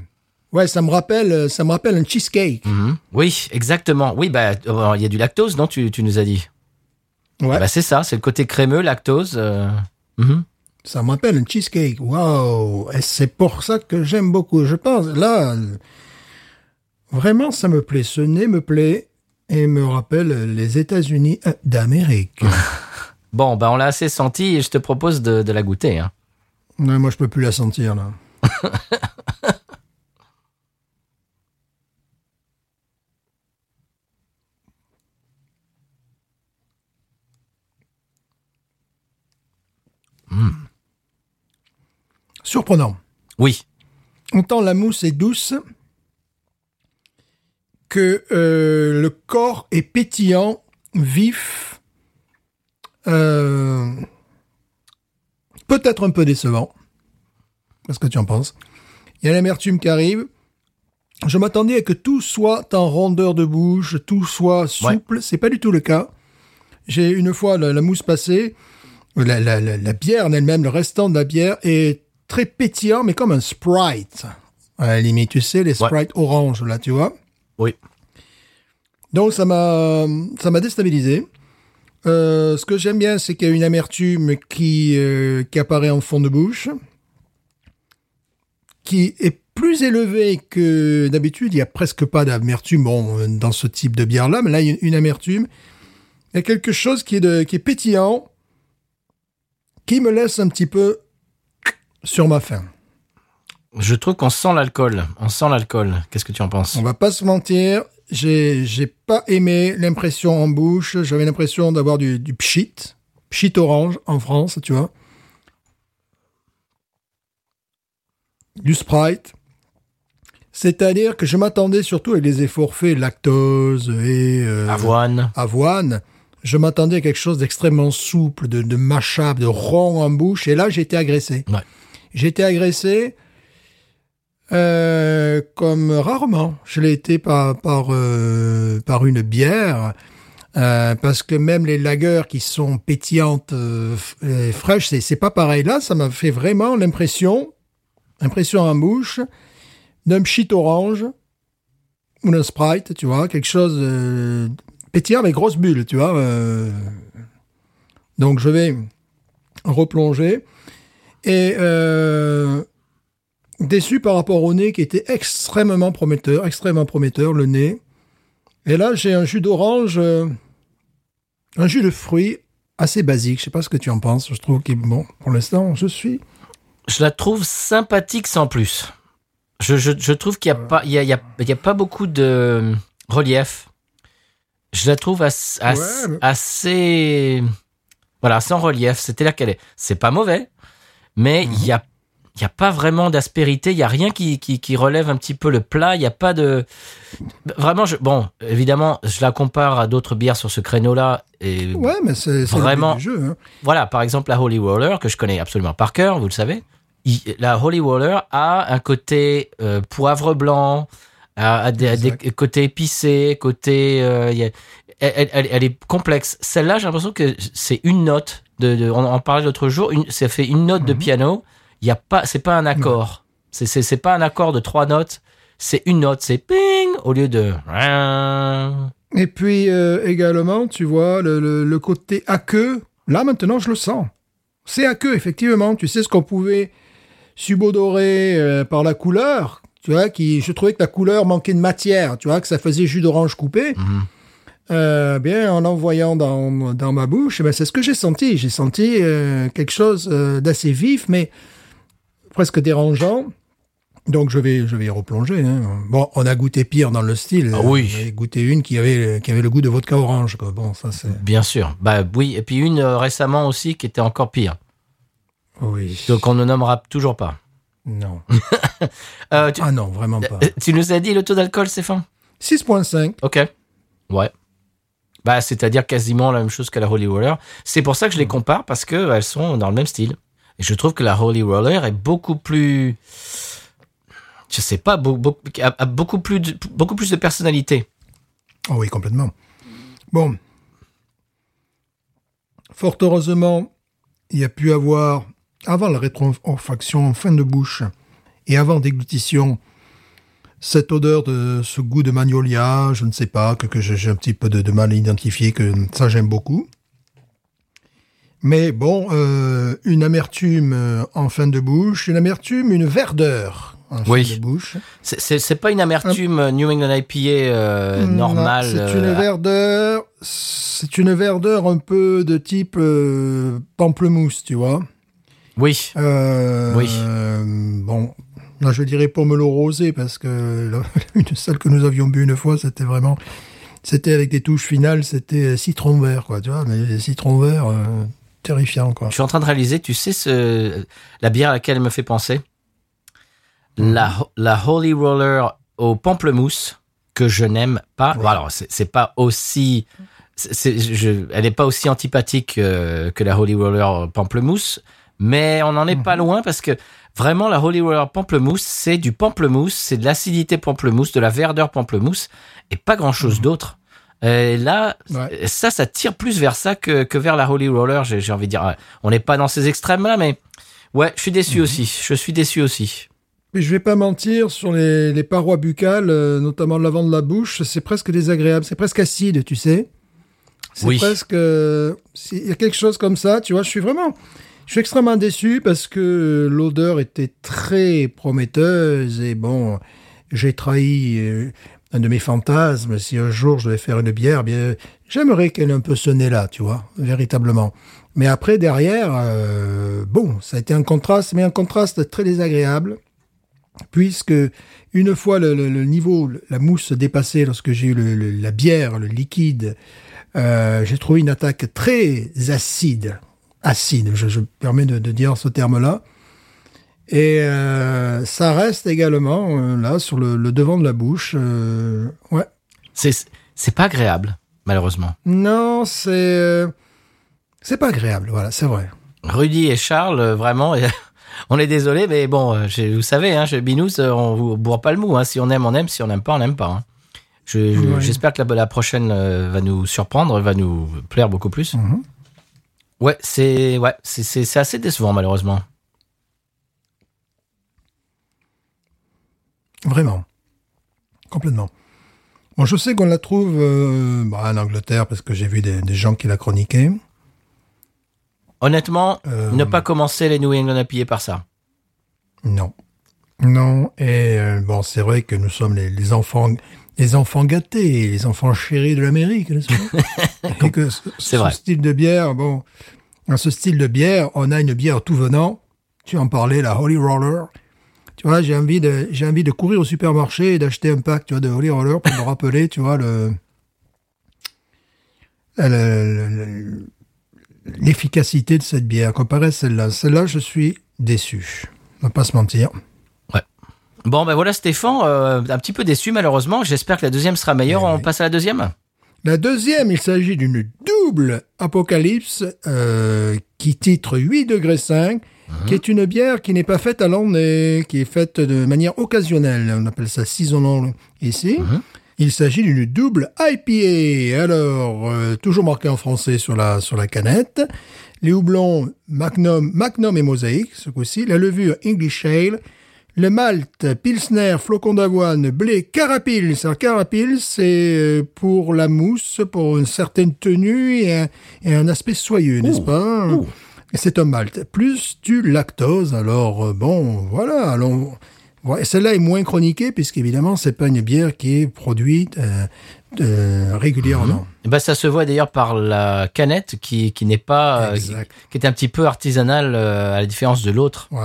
Ouais, ça me rappelle, ça me rappelle un cheesecake. Mhm. Oui, exactement. Oui, bah, euh, il y a du lactose, non tu, tu nous as dit? Ouais, Bah, c'est ça, c'est le côté crémeux, lactose. euh, mhm. ça me rappelle un cheesecake. Waouh Et c'est pour ça que j'aime beaucoup. Je pense, là, vraiment, ça me plaît. Ce nez me plaît et me rappelle les États-Unis d'Amérique. <laughs> Bon, bah, on l'a assez senti et je te propose de, de la goûter. hein. Ouais, moi, je peux plus la sentir, là. <laughs> Surprenant. Oui. Autant la mousse est douce que euh, le corps est pétillant, vif, euh, peut-être un peu décevant. Qu'est-ce que tu en penses? Il y a l'amertume qui arrive. Je m'attendais à que tout soit en rondeur de bouche, tout soit souple. C'est pas du tout le cas. J'ai une fois la, la mousse passée, la, la- la- la bière en elle-même, le restant de la bière est très pétillant, mais comme un Sprite. À la limite, tu sais, les Ouais. Sprite orange, là, tu vois? Oui. Donc ça m'a ça m'a déstabilisé. Euh, ce que j'aime bien, c'est qu'il y a une amertume qui euh, qui apparaît en fond de bouche, qui est plus élevée que d'habitude. Il y a presque pas d'amertume bon euh, dans ce type de bière là, mais là il y a une amertume. Il y a quelque chose qui est de qui est pétillant, qui me laisse un petit peu sur ma faim. Je trouve qu'on sent l'alcool. On sent l'alcool. Qu'est-ce que tu en penses? On va pas se mentir, j'ai j'ai pas aimé l'impression en bouche. J'avais l'impression d'avoir du, du pchit, pchit orange en France, tu vois. Du Sprite. C'est-à-dire que je m'attendais surtout avec les efforts faits, lactose et euh, Avoine. avoine. Je m'attendais à quelque chose d'extrêmement souple, de, de mâchable, de rond en bouche. Et là, j'ai été agressé. Ouais. J'ai été agressé euh, comme rarement. Je l'ai été par, par, euh, par une bière. euh, parce que même les lagers qui sont pétillantes, et fraîches, c'est, pas pareil. Là, ça m'a fait vraiment l'impression, impression en bouche, d'un pchit orange ou d'un Sprite, tu vois, quelque chose pétillant mais grosse bulle, tu vois. Donc je vais replonger et déçu par rapport au nez qui était extrêmement prometteur, extrêmement prometteur le nez. Et là j'ai un jus d'orange, euh, un jus de fruits assez basique. Je sais pas ce que tu en penses. Je trouve qu'il est bon. Pour l'instant, je suis. Je la trouve sympathique sans plus. Je, je, je trouve qu'il n'y a, pas- il y a, il y a, il y a pas beaucoup de relief. Je la trouve as- as- Ouais, mais- assez. Voilà, sans relief. C'était là qu'elle est. C'est pas mauvais, mais il y a. Il n'y a pas vraiment d'aspérité, il n'y a rien qui, qui, qui relève un petit peu le plat, il n'y a pas de... Vraiment, je, bon, évidemment, je la compare à d'autres bières sur ce créneau-là, et Ouais, mais c'est le Vraiment. du jeu. hein. voilà, par exemple, la Holy Roller, que je connais absolument par cœur, vous le savez. Il- la Holy Roller a un côté euh, poivre blanc, a, a des, côtés épicés, côté... euh, il y a- elle, elle- elle est complexe. Celle-là, j'ai l'impression que c'est une note. De, de- on en parlait l'autre jour, une, ça fait une note de Mhm. piano. Il y a pas, c'est pas un accord. C'est, c'est, c'est pas un accord de trois notes. C'est une note. C'est ping au lieu de. Et puis euh, également, tu vois, le, le, le côté aqueux, là maintenant je le sens. C'est aqueux, effectivement. Tu sais ce qu'on pouvait subodorer euh, par la couleur, tu vois, qui, je trouvais que la couleur manquait de matière, tu vois, que ça faisait jus d'orange coupé. Mhm. Euh, bien, en l'envoyant dans, dans ma bouche, eh ben, c'est ce que j'ai senti. J'ai senti euh, quelque chose euh, d'assez vif, mais presque dérangeant. Donc je vais, je vais y replonger. hein. Bon, on a goûté pire dans le style. Ah oui. On a goûté une qui avait, qui avait le goût de vodka orange. Quoi. Bon, ça c'est. Bien sûr. Bah oui, et puis une euh, récemment aussi qui était encore pire. Oui. Donc on ne nommera toujours pas. Non. <laughs> Euh, tu, Ah non, vraiment pas. euh, tu nous as dit le taux d'alcool, Stéphane? 6.5. Ok. Ouais. Bah, c'est-à-dire quasiment la même chose que la Holy Roller. C'est pour ça que je les compare parce que elles sont dans le même style. Et je trouve que la Holy Roller est beaucoup plus, je sais pas, a, beaucoup plus, de, personnalité. Oh oui, complètement. Bon. Fort heureusement, il y a pu avoir, avant la rétrofaction en fin de bouche et avant déglutition, cette odeur de ce goût de magnolia, je ne sais pas, que, j'ai un petit peu de mal à identifier, que ça j'aime beaucoup. Mais bon, euh, une amertume euh, en fin de bouche, une amertume, une verdeur en Oui. fin de bouche. C'est- pas une amertume euh, New England IPA euh, normale. C'est une verdeur, c'est une verdeur un peu de type euh, pamplemousse, tu vois. Oui. Oui. bon, là je dirais pomelo rosé parce que là, <laughs> une seule que nous avions bu une fois, c'était vraiment, c'était avec des touches finales, c'était citron vert, quoi, tu vois. Mais verts, euh, terrifiant, quoi. Je suis en train de réaliser, tu sais ce, la bière à laquelle elle me fait penser? La, la Holy Roller au pamplemousse que je n'aime pas. Bon, alors, c'est pas aussi. je- elle n'est pas aussi antipathique euh, que la Holy Roller pamplemousse, mais on n'en est pas loin parce que vraiment, la Holy Roller pamplemousse, c'est du pamplemousse, c'est de l'acidité pamplemousse, de la verdeur pamplemousse et pas grand chose d'autre. Et là, Ouais. ça, ça tire plus vers ça que, que vers la Holy Roller, j'ai envie de dire. Ouais, On n'est pas dans ces extrêmes-là, mais ouais, je suis déçu aussi. Je suis déçu aussi. Mais je vais pas mentir, sur les, les parois buccales, euh, notamment l'avant de la bouche, c'est presque désagréable, c'est presque acide, tu sais. C'est Oui. presque... euh, Il y a quelque chose comme ça, tu vois, je suis vraiment... Je suis extrêmement déçu parce que l'odeur était très prometteuse et bon, j'ai trahi euh, un de mes fantasmes. Si un jour je devais faire une bière, bien, j'aimerais qu'elle ait un peu ce nez-là, tu vois, véritablement. Mais après, derrière, euh, bon, ça a été un contraste, mais un contraste très désagréable puisque une fois le, niveau, la mousse dépassée, lorsque j'ai eu la bière, le liquide, euh, j'ai trouvé une attaque très acide, acide, je, je me permets de dire ce terme-là. Et euh, ça reste également euh, là sur le, le devant de la bouche. euh, ouais. C'est c'est pas agréable, malheureusement. Non, c'est c'est pas agréable. Voilà, c'est vrai. Rudy et Charles, vraiment, <laughs> on est désolé, mais bon, vous savez, hein, chez Binous, on vous bourre pas le mou. hein. Si on aime, on aime. Si on n'aime pas, on n'aime pas. hein. Je- je- Ouais. J'espère que la, la prochaine va nous surprendre, va nous plaire beaucoup plus. Ouais, c'est ouais, c'est- c'est c'est assez décevant, malheureusement. Vraiment. Complètement. Bon, je sais qu'on la trouve euh, bah, en Angleterre parce que j'ai vu des, des gens qui la chroniquaient. Honnêtement, Euh, ne pas commencer les New England IPA par ça. Non. Non. Et euh, bon, c'est vrai que nous sommes les, les enfants, les enfants gâtés, les enfants chéris de l'Amérique, n'est-ce pas <laughs> C'est ce vrai. style de bière, bon, dans ce style de bière, on a une bière tout venant. Tu en parlais, la Holy Roller. Tu vois, j'ai envie de, j'ai envie de courir au supermarché et d'acheter un pack, tu vois, de Holy Roller pour me rappeler, tu vois, le, le- le- le- l'efficacité de cette bière comparée à celle-là. Celle-là, je suis déçu. On va pas se mentir. Bon, ben voilà, Stéphane, euh, un petit peu déçu, malheureusement. J'espère que la deuxième sera meilleure. Oui, On oui. passe à la deuxième La deuxième, il s'agit d'une double apocalypse euh, qui titre 8 degrés 5, qui est une bière qui n'est pas faite à l'année, qui est faite de manière occasionnelle. On appelle ça seasonal ici. Il s'agit d'une double IPA. Alors, euh, toujours marqué en français sur la, sur la canette. Les houblons Magnum, Magnum et Mosaïque, ce coup-ci. La levure English Ale. Le malt, Pilsner, flocon d'avoine, blé, carapils. Alors, carapils, c'est euh, pour la mousse, pour une certaine tenue et un, et un aspect soyeux, n'est-ce pas? Et c'est un malt. Plus du lactose. Alors, euh, bon, voilà. Alors, ouais, celle-là est moins chroniquée, puisqu'évidemment, c'est pas une bière qui est produite euh, euh, régulièrement. Eh ben, ça se voit d'ailleurs par la canette qui, qui n'est pas, euh, qui, est un petit peu artisanale à la différence de l'autre. Ouais.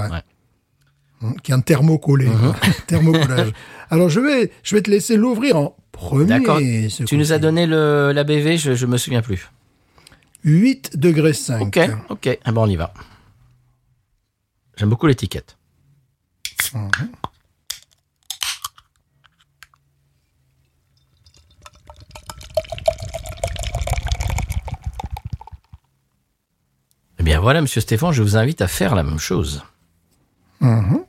hein, qui est en thermocollé, Mhm. <laughs> thermocollage. Alors je vais, je vais te laisser l'ouvrir en premier. D'accord. Tu nous as donné le, la BV, je, je me souviens plus. 8 degrés 5. Ok, ok. Ah ben on y va. J'aime beaucoup l'étiquette. Eh bien voilà, Monsieur Stéphane, je vous invite à faire la même chose. Mhm.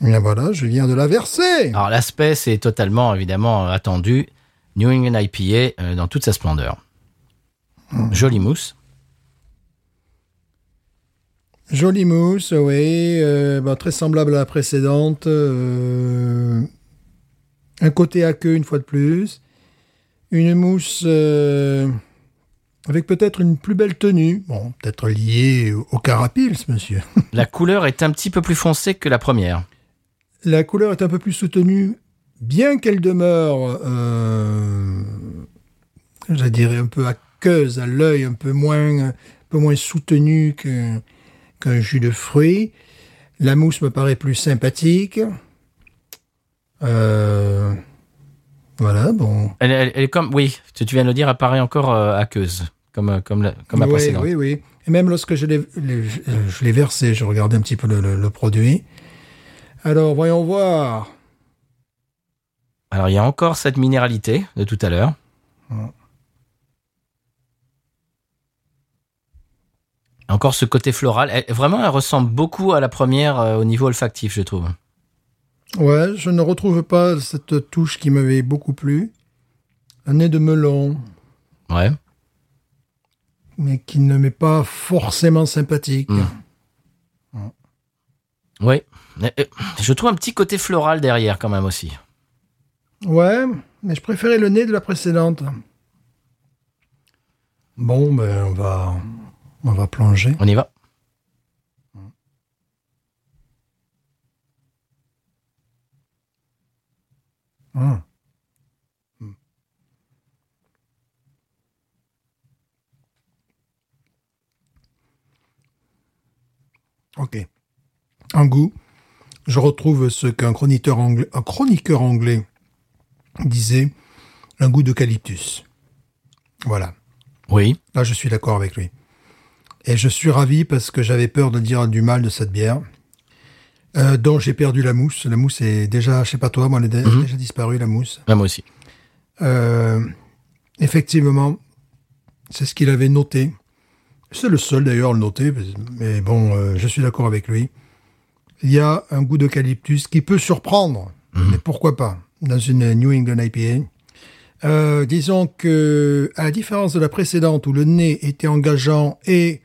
Bien voilà, je viens de la verser. Alors l'aspect, c'est totalement évidemment attendu. New England IPA euh, dans toute sa splendeur. Jolie mousse. Jolie mousse, oui, euh, bah, très semblable à la précédente. euh, un côté aqueux une fois de plus. Une mousse avec peut-être une plus belle tenue. Bon, peut-être liée au, au carapils, monsieur. La couleur est un petit peu plus foncée que la première. La couleur est un peu plus soutenue, bien qu'elle demeure, euh, je dirais, un peu aqueuse à l'œil, un peu moins, un peu moins soutenue qu'un jus de fruits. La mousse me paraît plus sympathique. Euh, voilà, bon. Elle, elle- elle est comme, oui, tu viens de le dire, elle paraît encore euh, aqueuse, comme, comme la, comme la oui, précédente. oui, oui. Et même lorsque je l'ai, les- je l'ai versé, je regardais un petit peu le, le- le produit. Alors, voyons voir. Alors il y a encore cette minéralité de tout à l'heure. Encore ce côté floral. Elle- vraiment, elle ressemble beaucoup à la première euh, au niveau olfactif, je trouve. Ouais, je ne retrouve pas cette touche qui m'avait beaucoup plu. Un nez de melon, Ouais. mais qui ne m'est pas forcément sympathique. Mm. Oui. Euh, euh, Je trouve un petit côté floral derrière quand même aussi. Ouais, mais je préférais le nez de la précédente. Bon, ben on va, on va plonger. On y va. Ah. Hmm. Ok. En goût, je retrouve ce qu'un chroniqueur anglais, un chroniqueur anglais disait, un goût d'eucalyptus. Voilà. Oui. Là, je suis d'accord avec lui. Et je suis ravi parce que j'avais peur de dire du mal de cette bière, euh, dont j'ai perdu la mousse. La mousse est déjà, je sais pas toi, moi, elle est dé- déjà disparue, la mousse. Ah, moi aussi. Euh, effectivement, c'est ce qu'il avait noté. C'est le seul d'ailleurs à le noter, mais bon, euh, je suis d'accord avec lui. Il y a un goût d'eucalyptus qui peut surprendre, mais pourquoi pas, dans une New England IPA. Euh, disons que, à la différence de la précédente où le nez était engageant et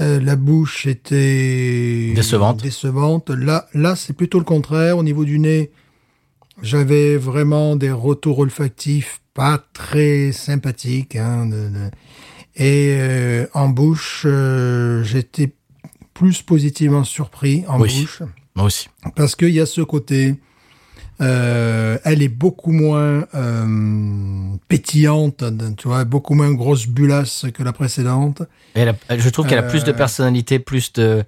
euh, la bouche était Décevante. décevante, là, là c'est plutôt le contraire. Au niveau du nez, j'avais vraiment des retours olfactifs pas très sympathiques. hein, de- de- Et euh, en bouche, j'étais plus positivement surpris en Oui. bouche Moi aussi. parce qu'il y a ce côté. euh, elle est beaucoup moins euh, pétillante, tu vois, beaucoup moins grosse bulasse que la précédente. Et elle a- je trouve qu'elle a plus de Euh, personnalité, plus de.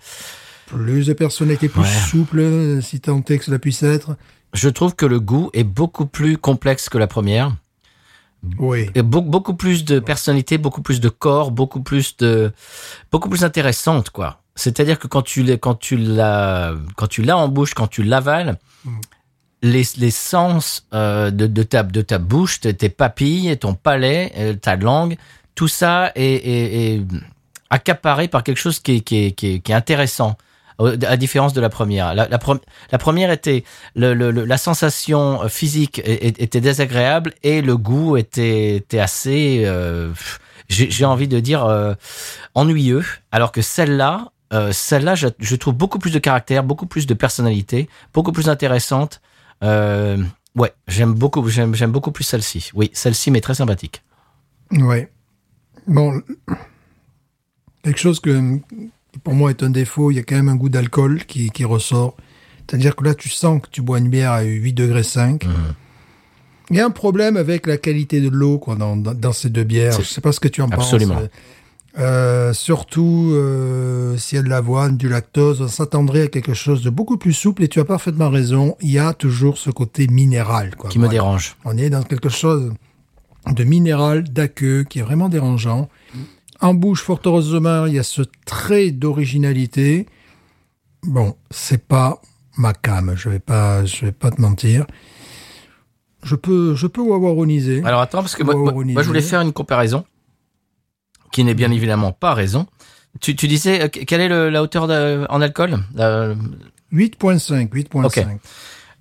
Plus de personnalité, plus Ouais. souple, si tant est que cela puisse être. Je trouve que le goût est beaucoup plus complexe que la première. Oui. Et beaucoup, beaucoup plus de personnalité, beaucoup plus de corps, beaucoup plus de, beaucoup plus intéressante, quoi. C'est-à-dire que quand tu l'as, quand tu l'as, quand tu l'as en bouche, quand tu l'avales, les, les sens euh, de, de ta, de ta bouche, tes, tes papilles, ton palais, euh, ta langue, tout ça est, est, est accaparé par quelque chose qui est, qui est, qui est, qui est intéressant. euh, À différence de la première. La, la, pre- la première était le, le- le- la sensation physique était désagréable et le goût était, était assez, euh, j'ai j'ai envie de dire euh, ennuyeux. Alors que celle-là, euh, celle-là, je, je trouve beaucoup plus de caractère, beaucoup plus de personnalité, beaucoup plus intéressante. Euh, ouais, j'aime beaucoup, j'aime beaucoup plus celle-ci. Oui, celle-ci m'est très sympathique. Ouais. Bon, quelque chose que qui pour moi est un défaut, il y a quand même un goût d'alcool qui, qui ressort C'est-à-dire que là, tu sens que tu bois une bière à 8 degrés 5. Mhm. Il y a un problème avec la qualité de l'eau dans, dans, dans ces deux bières. C'est- Je sais pas ce que tu en Absolument. penses. Euh, surtout euh, s'il y a de l'avoine, du lactose, on s'attendrait à quelque chose de beaucoup plus souple. Et tu as parfaitement raison. Il y a toujours ce côté minéral. Quoi. Qui me dérange. On est dans quelque chose de minéral, d'aqueux, qui est vraiment dérangeant. En bouche, fort heureusement, il y a ce trait d'originalité. Bon, c'est pas ma cam, je vais pas, je vais pas te mentir. Je peux, je peux wawaroniser. Alors attends, parce que moi, moi- je voulais faire une comparaison qui n'est bien évidemment pas raison. Tu, tu disais, euh, quelle est le- la hauteur de- en alcool? La- 8.5, 8.5.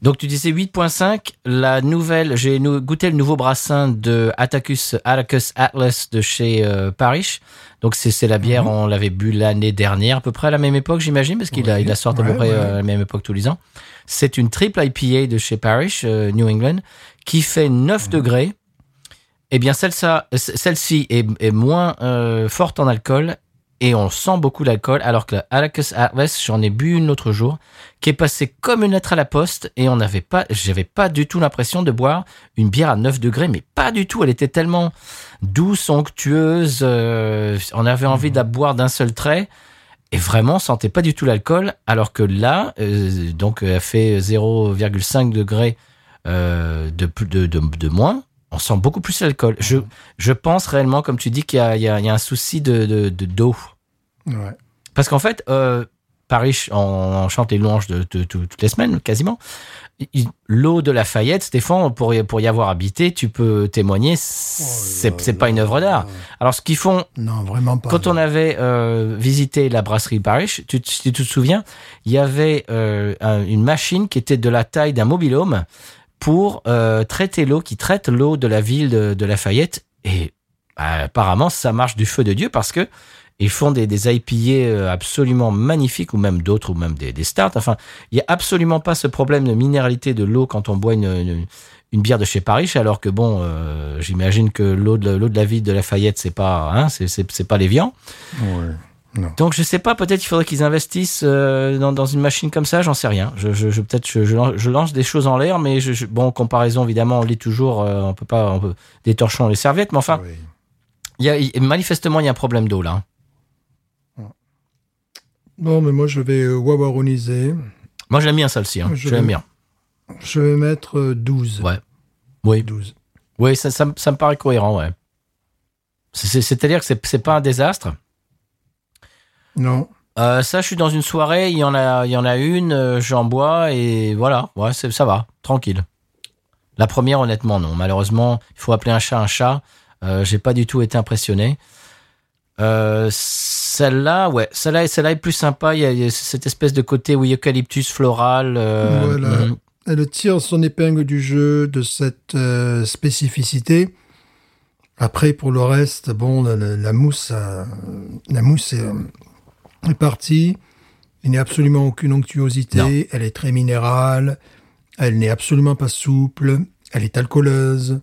Donc tu disais 8.5. La nouvelle, j'ai goûté le nouveau brassin de Atticus, Atticus Atlas de chez euh, Parrish. Donc c'est la bière, Mhm. on l'avait bu l'année dernière, à peu près à la même époque, j'imagine, parce qu'il a, Oui. il a sorti à peu près ouais. euh, à la même époque tous les ans. C'est une triple IPA de chez Parrish, euh, New England, qui fait 9 Mhm. degrés. Eh bien, celle- celle-ci est, est moins euh, forte en alcool et on sent beaucoup l'alcool, alors que la Atticus Atlas, j'en ai bu une l'autre jour, qui est passée comme une lettre à la poste et on n'avait pas, j'avais pas du tout l'impression de boire une bière à 9 degrés, mais pas du tout. Elle était tellement douce, onctueuse, euh, on avait envie de la boire d'un seul trait. Et vraiment, on sentait pas du tout l'alcool, alors que là, euh, donc, elle fait 0,5 degrés de, plus- de, de, de moins. On sent beaucoup plus l'alcool. Je, je pense réellement, comme tu dis, qu'il y a, il y a- il y a un souci de, de, de d'eau. Ouais. Parce qu'en fait, euh, Paris, on, on chante les louanges de, de- de- toutes les semaines, quasiment. L'eau de la Fayette, Stéphane, pour y, pour y avoir habité, tu peux témoigner, c'est c'est pas une œuvre d'art. Alors, ce qu'ils font, Non, vraiment pas. quand on avait euh, visité la brasserie Parish, tu, si tu te souviens, il y avait euh, un- une machine qui était de la taille d'un mobilhome pour euh, traiter l'eau, qui traite l'eau de la ville de, de Lafayette. Et bah, apparemment, ça marche du feu de Dieu parce que ils font des, des euh, absolument magnifiques, ou même d'autres, ou même des, des starts. Enfin, il y a absolument pas ce problème de minéralité de l'eau quand on boit une, bière de chez Paris, alors que bon, euh, j'imagine que l'eau de, de la ville de Lafayette, c'est pas, hein, c'est, c'est, c'est pas l'évian. Donc je sais pas, peut-être il faudrait qu'ils investissent euh, dans, dans une machine comme ça, j'en sais rien. Je, je, je peut-être je, je lance- des choses en l'air, mais je, bon, en comparaison évidemment, on lit toujours, euh, on peut pas, on peut, des torchons les serviettes, mais enfin, Oui. y a, manifestement il y a un problème d'eau là. hein. Bon, mais moi, je vais euh, wawaroniser. Moi j'aime bien celle-ci, hein. Je l'aime vais- bien. Je vais mettre euh, 12. Ouais. Oui, 12. oui, ça, ça, me- ça me paraît cohérent, ouais. C'est- c'est- C'est-à-dire que c'est pas un désastre. Non. Euh, ça, je suis dans une soirée, il y en a, il y en a une, euh, j'en bois et voilà, ouais, ça va, tranquille. La première, honnêtement, non. Malheureusement, il faut appeler un chat un chat. Euh, J'ai pas du tout été impressionné. Euh, celle-là, ouais, celle-là, celle-là est plus sympa. Il y a, il y a cette espèce de côté oui, eucalyptus floral. Voilà. mhm. Elle tire son épingle du jeu de cette spécificité. Après, pour le reste, bon, la, la- la mousse, la mousse est, est partie. Il n'y a absolument aucune onctuosité. Non. Elle est très minérale. Elle n'est absolument pas souple. Elle est alcooleuse.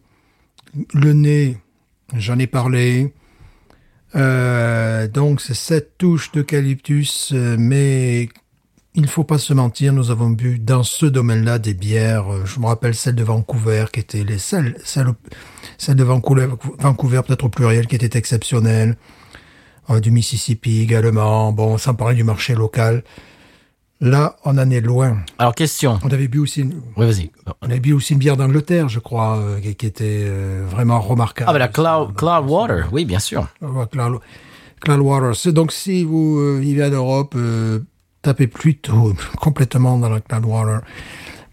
Le nez, j'en ai parlé. Euh, donc, c'est cette touche d'eucalyptus, mais il faut pas se mentir, nous avons bu dans ce domaine-là des bières. Je me rappelle celle de Vancouver, qui était les celle, celle, celle de Vancouver, Vancouver peut-être au pluriel, qui était exceptionnelle. Euh, du Mississippi également. Bon, sans parler du marché local. Là, on en est loin. Alors, question. On avait bu aussi, une, Oui, vas-y. on avait bu aussi une bière d'Angleterre, je crois, euh, qui, qui était euh, vraiment remarquable. Ah, ben la Cloud, Cloud Water. Oui, bien sûr. Ouais, Cloud, Cloudwater. C'est donc si vous euh, vivez en Europe, euh, tapez plutôt <laughs> complètement dans la Cloudwater.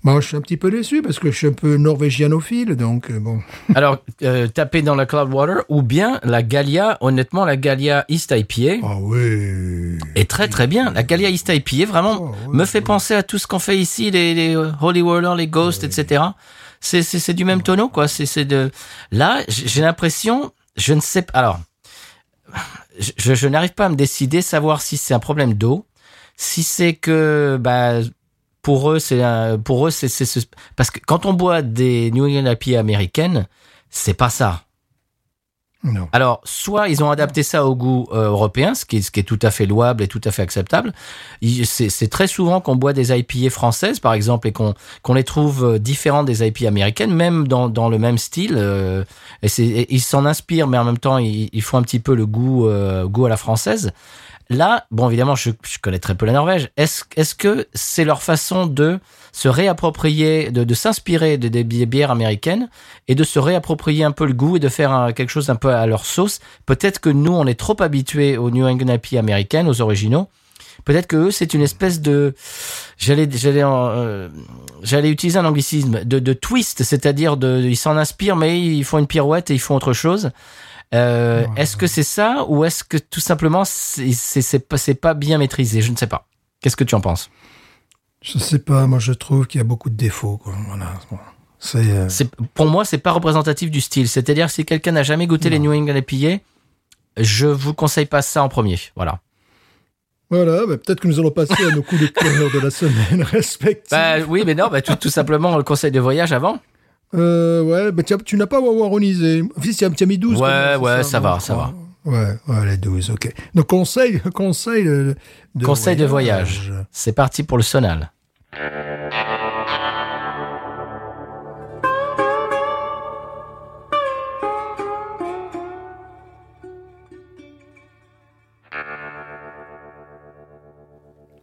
Moi, je suis un petit peu déçu parce que je suis un peu norvégianophile, donc euh, bon. <laughs> Alors, euh, taper dans la Cloud Water ou bien la Gallia. Honnêtement, la Gallia East IPA. Ah oui. est très très bien. La Gallia East IPA vraiment oui, me fait penser à tout ce qu'on fait ici, les, les euh, Holy Roller, les Ghosts, etc. C'est c'est c'est du même tonneau quoi. C'est c'est de là j'ai l'impression je ne sais pas alors je, je, je n'arrive pas à me décider savoir si c'est un problème d'eau, si c'est que bah pour eux c'est pour eux c'est c'est ce- parce que quand on boit des New England IPA américaines c'est pas ça. Non. Alors, soit ils ont adapté ça au goût euh, européen, ce qui, est, ce qui est tout à fait louable et tout à fait acceptable. C'est très souvent qu'on boit des IPA françaises, par exemple, et qu'on les trouve euh, différentes des IPA américaines, même dans, dans le même style. euh, et c'est- et ils s'en inspirent, mais en même temps, ils, ils font un petit peu le goût, euh, goût à la française. Là, bon, évidemment, je, connais très peu la Norvège. Est-ce que c'est leur façon de se réapproprier, de, s'inspirer de, des bi- bières américaines et de se réapproprier un peu le goût et de faire quelque chose un peu à leur sauce? Peut-être que nous, on est trop habitués aux New England IPA américaines, aux originaux. Peut-être que eux, c'est une espèce de, j'allais, j'allais, euh, j'allais utiliser un anglicisme de, de twist, c'est-à-dire de, ils s'en inspirent, mais ils font une pirouette et ils font autre chose. Euh, Ouais. Est-ce que c'est ça ou est-ce que tout simplement c'est pas bien maîtrisé? Je ne sais pas. Qu'est-ce que tu en penses? Je sais pas, moi je trouve qu'il y a beaucoup de défauts. Quoi. Voilà. Bon. C'est euh, pour moi c'est pas représentatif du style. C'est-à-dire si quelqu'un n'a jamais goûté les New England IPA, je vous conseille pas ça en premier. Voilà. Voilà, bah, peut-être que nous allons passer à nos coups de cœur de la semaine <laughs> respectifs. Bah oui, mais non, bah, tout, tout simplement le conseil de voyage avant. Euh, ouais, bah, tu, as- tu n'as pas wawaronisé. Si, tu as, tu as mis 12. Ouais, même, ouais, ça va, je ça crois. Ouais, ouais, les 12, ok. Donc, conseil, <laughs> conseil de, Conseil de voyage. C'est parti pour le sonal.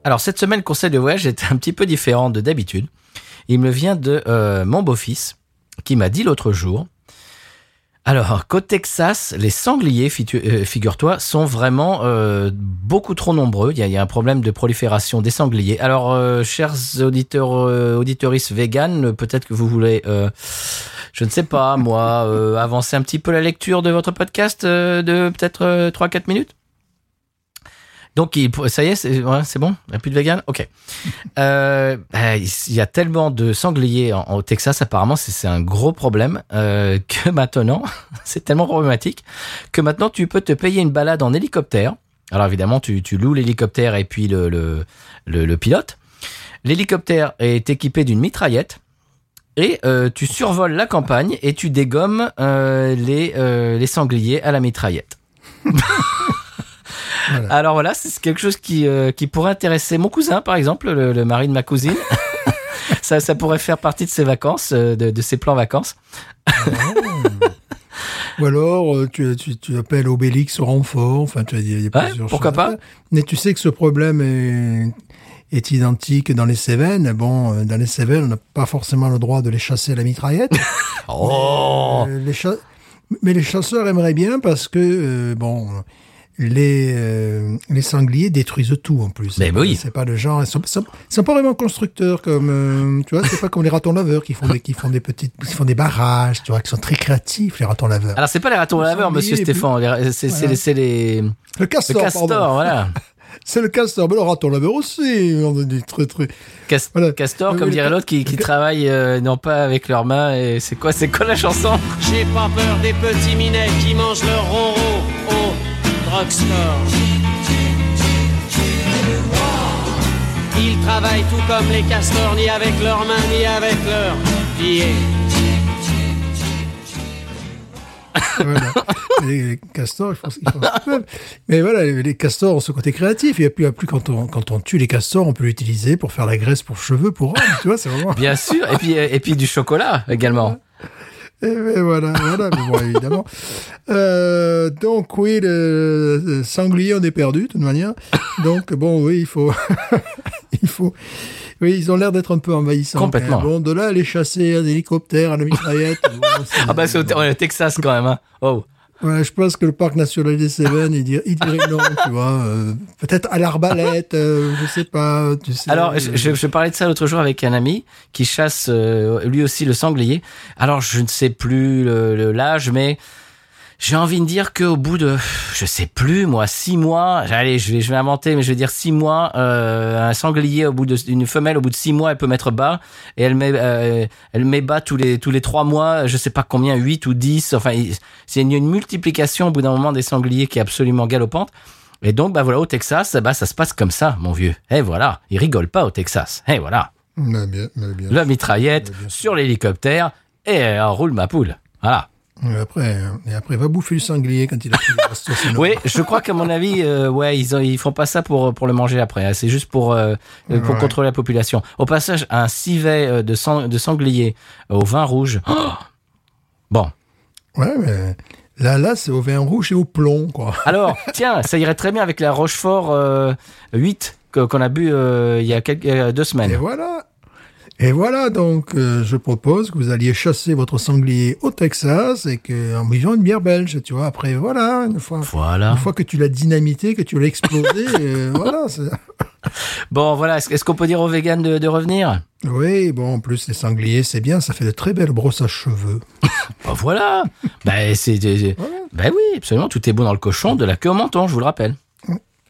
Alors cette semaine, le conseil de voyage est un petit peu différent de d'habitude. Il me vient de euh, mon beau-fils qui m'a dit l'autre jour. Alors, qu'au Texas, les sangliers, euh, figure-toi, sont vraiment euh, beaucoup trop nombreux. Il y, a, il y a un problème de prolifération des sangliers. Alors, euh, chers auditeurs, euh, auditeuristes véganes, peut-être que vous voulez, euh, je ne sais pas, moi, euh, avancer un petit peu la lecture de votre podcast de peut-être euh, 3-4 minutes? Donc, ça y est, c'est bon? Il n'y a plus de vegan? Ok. Euh, euh, il y a tellement de sangliers en, au Texas, apparemment, c'est un gros problème euh, que <laughs> maintenant, c'est tellement problématique que maintenant, tu peux te payer une balade en hélicoptère. Alors, évidemment, tu, loues l'hélicoptère et puis le, le, le, le pilote. L'hélicoptère est équipé d'une mitraillette. Et euh, tu survoles la campagne et tu dégommes euh, les, euh, les sangliers à la mitraillette. <laughs> Voilà. Alors voilà, c'est quelque chose qui, euh, qui pourrait intéresser mon cousin, par exemple, le, le mari de ma cousine. <laughs> ça, ça pourrait faire partie de ses vacances, euh, de, de ses plans vacances. Ou alors, euh, tu, tu, tu appelles Obélix au renfort. Enfin, tu as il y a Ouais, plusieurs pourquoi choses pas. Mais tu sais que ce problème est, est identique dans les Cévennes. Bon, dans les Cévennes, on n'a pas forcément le droit de les chasser à la mitraillette. <laughs> Oh Euh, les Mais les chasseurs aimeraient bien parce que, euh, bon, les, euh, les sangliers détruisent tout en plus. Mais oui. C'est pas le genre. Ils sont, pas vraiment constructeurs comme, euh, tu vois, c'est pas comme les ratons laveurs qui font des, qui font des petites, qui font des barrages, tu vois, qui sont très créatifs, les ratons laveurs. Alors c'est pas les ratons Le laveurs, monsieur Stéphane, c'est Voilà. les, c'est les- le le castor, castor, pardon. voilà. <laughs> C'est le castor. Mais le raton laveur aussi. On a des trucs, trucs. Cas- Voilà. Castor, comme dirait le- l'autre, qui, qui le- travaille euh, non pas avec leurs mains. Et c'est quoi, c'est quoi la chanson? J'ai pas peur des petits minets qui mangent leur ronron drugstore. Ils travaillent tout comme les castors, ni avec leurs mains, ni avec leurs pieds. Voilà. <laughs> les, castors, ils font, ils font ce peuvent. Mais voilà, les, castors ont ce côté créatif. Et puis, plus quand on, quand on tue les castors, on peut l'utiliser pour faire la graisse pour cheveux, pour hommes. Tu vois, c'est vraiment. Bien sûr. Et puis, euh, et puis du chocolat également. Et ben voilà, voilà, mais bon, évidemment. <laughs> Euh, donc, oui, le, le sanglier, on est perdu, de toute manière. Donc, bon, oui, il faut. <laughs> il faut. Oui, ils ont l'air d'être un peu envahissants. Complètement. Bon, de là, les chasser à hélicoptère, à la mitraillette. <laughs> bon, Ah bah c'est au Texas quand même. Hein. Oh. Ouais, je pense que le parc national des Cévennes, il dirait, il dirait non, tu vois. euh, Peut-être à l'arbalète, euh, je sais pas. Tu sais, Alors, je, euh, je, je parlais de ça l'autre jour avec un ami qui chasse euh, lui aussi le sanglier. Alors, je ne sais plus l'âge, mais j'ai envie de dire qu'au bout de, je sais plus moi, six mois. Allez, je vais, je vais inventer, mais je vais dire six mois. Euh, un sanglier au bout de, une femelle au bout de six mois, elle peut mettre bas et elle met, euh, elle met bas tous les tous les trois mois. Je sais pas combien, huit ou dix. Enfin, il- c'est une, une multiplication au bout d'un moment des sangliers qui est absolument galopante. Et donc, bah voilà, au Texas, bah ça se passe comme ça, mon vieux. Et voilà, ils rigolent pas au Texas. Et voilà, mais bien, mais bien. la mitraillette Mais bien sûr. sur l'hélicoptère et on roule ma poule. Voilà. Et après, et après, va bouffer du sanglier quand il a pris sinon. Oui, je crois qu'à mon avis, euh, ouais, ils, ont- ils font pas ça pour pour le manger après. hein. C'est juste pour euh, euh, pour Ouais. contrôler la population. Au passage, un civet euh, de sang, de sanglier au vin rouge. Oh bon. Ouais, mais là, là, c'est au vin rouge et au plomb, quoi. <laughs> Alors, tiens, ça irait très bien avec la Rochefort euh, 8 que- qu'on a bu euh, il y a quelques, euh, deux Et semaines. voilà. Et voilà, donc, euh, je propose que vous alliez chasser votre sanglier au Texas et que, en buvant une bière belge, tu vois. Après, voilà, une fois, Voilà. une fois que tu l'as dynamité, que tu l'as explosé, <laughs> euh, voilà. c'est- Bon, voilà. Est-ce qu'on peut dire aux véganes de, de revenir? Oui, bon, en plus, les sangliers, c'est bien, ça fait de très belles brosses à cheveux. <laughs> Bah, Voilà. ben c'est. c'est- Ben oui, absolument. Tout est bon dans le cochon, de la queue au menton, je vous le rappelle.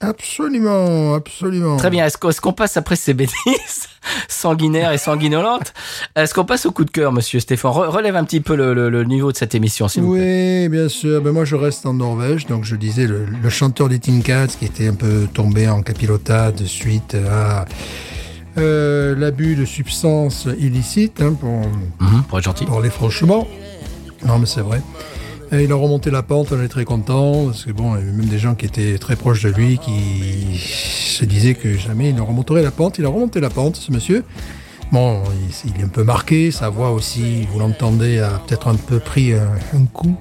Absolument, absolument. Très bien. Est-ce qu'on passe après ces bêtises <laughs> sanguinaires et sanguinolentes? Est-ce qu'on passe au coup de cœur, monsieur Stéphane? Re- Relève un petit peu le, le- le niveau de cette émission, s'il vous plaît. Oui, bien sûr. Ben moi, je reste en Norvège. Donc, je disais, le, le chanteur des Teen Cats qui était un peu tombé en capilotade suite à euh, l'abus de substances illicites, hein, pour, Mhm, pour être gentil. pour les franchement. Non, mais c'est vrai. Il a remonté la pente, on est très content, parce que bon, il y avait même des gens qui étaient très proches de lui qui se disaient que jamais il ne remonterait la pente. Il a remonté la pente, ce monsieur. Bon, il, est un peu marqué, sa voix aussi, vous l'entendez, a peut-être un peu pris un, coup.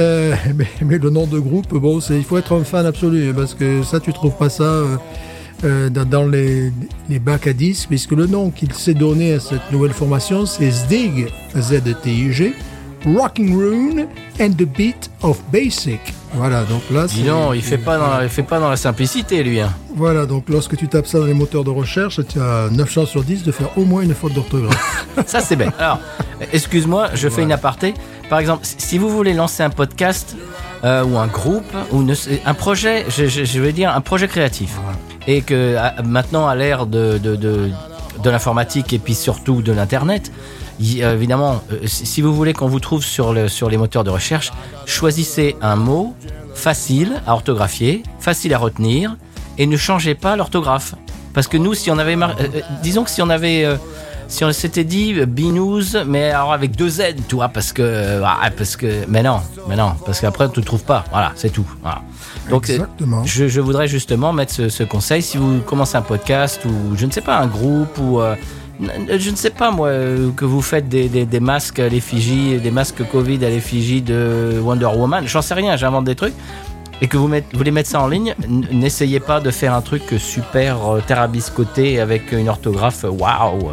Euh, <laughs> mais, le nom de groupe, bon, il faut être un fan absolu, parce que ça, tu trouves pas ça euh, euh, dans, les, les bacs à disques, puisque le nom qu'il s'est donné à cette nouvelle formation, c'est Z-T-I-G, Rocking Rune and the Beat of Basic. Voilà, donc là, Dis donc, il fait pas dans, il fait pas dans la simplicité, lui. hein. Voilà, donc lorsque tu tapes ça dans les moteurs de recherche, tu as 9 chances sur 10 de faire au moins une faute d'orthographe. <laughs> Ça, c'est bête. Alors, excuse-moi, je fais une aparté. Par exemple, si vous voulez lancer un podcast euh, ou un groupe ou un projet, je, je- je vais dire un projet créatif, et que à- maintenant à l'ère de, de, de, de l'informatique et puis surtout de l'internet, évidemment, euh, si vous voulez qu'on vous trouve sur, le, sur les moteurs de recherche, choisissez un mot facile à orthographier, facile à retenir, et ne changez pas l'orthographe. Parce que nous, si on avait, mar- euh, euh, disons que si on avait, euh, si on s'était dit B-News, mais alors avec deux Z, tu vois, parce que, ah, parce que, mais non, mais non, parce qu'après on ne trouve pas. Voilà, c'est tout. Voilà. Donc, Exactement. je, je voudrais justement mettre ce, ce conseil si vous commencez un podcast ou je ne sais pas un groupe ou euh, je ne sais pas moi euh, que vous faites des, des, des masques à l'effigie, des masques Covid à l'effigie de Wonder Woman, j'en sais rien, j'invente des trucs et que vous, voulez mettre ça en ligne, n'essayez pas de faire un truc super euh, terrabiscoté avec une orthographe euh, waouh.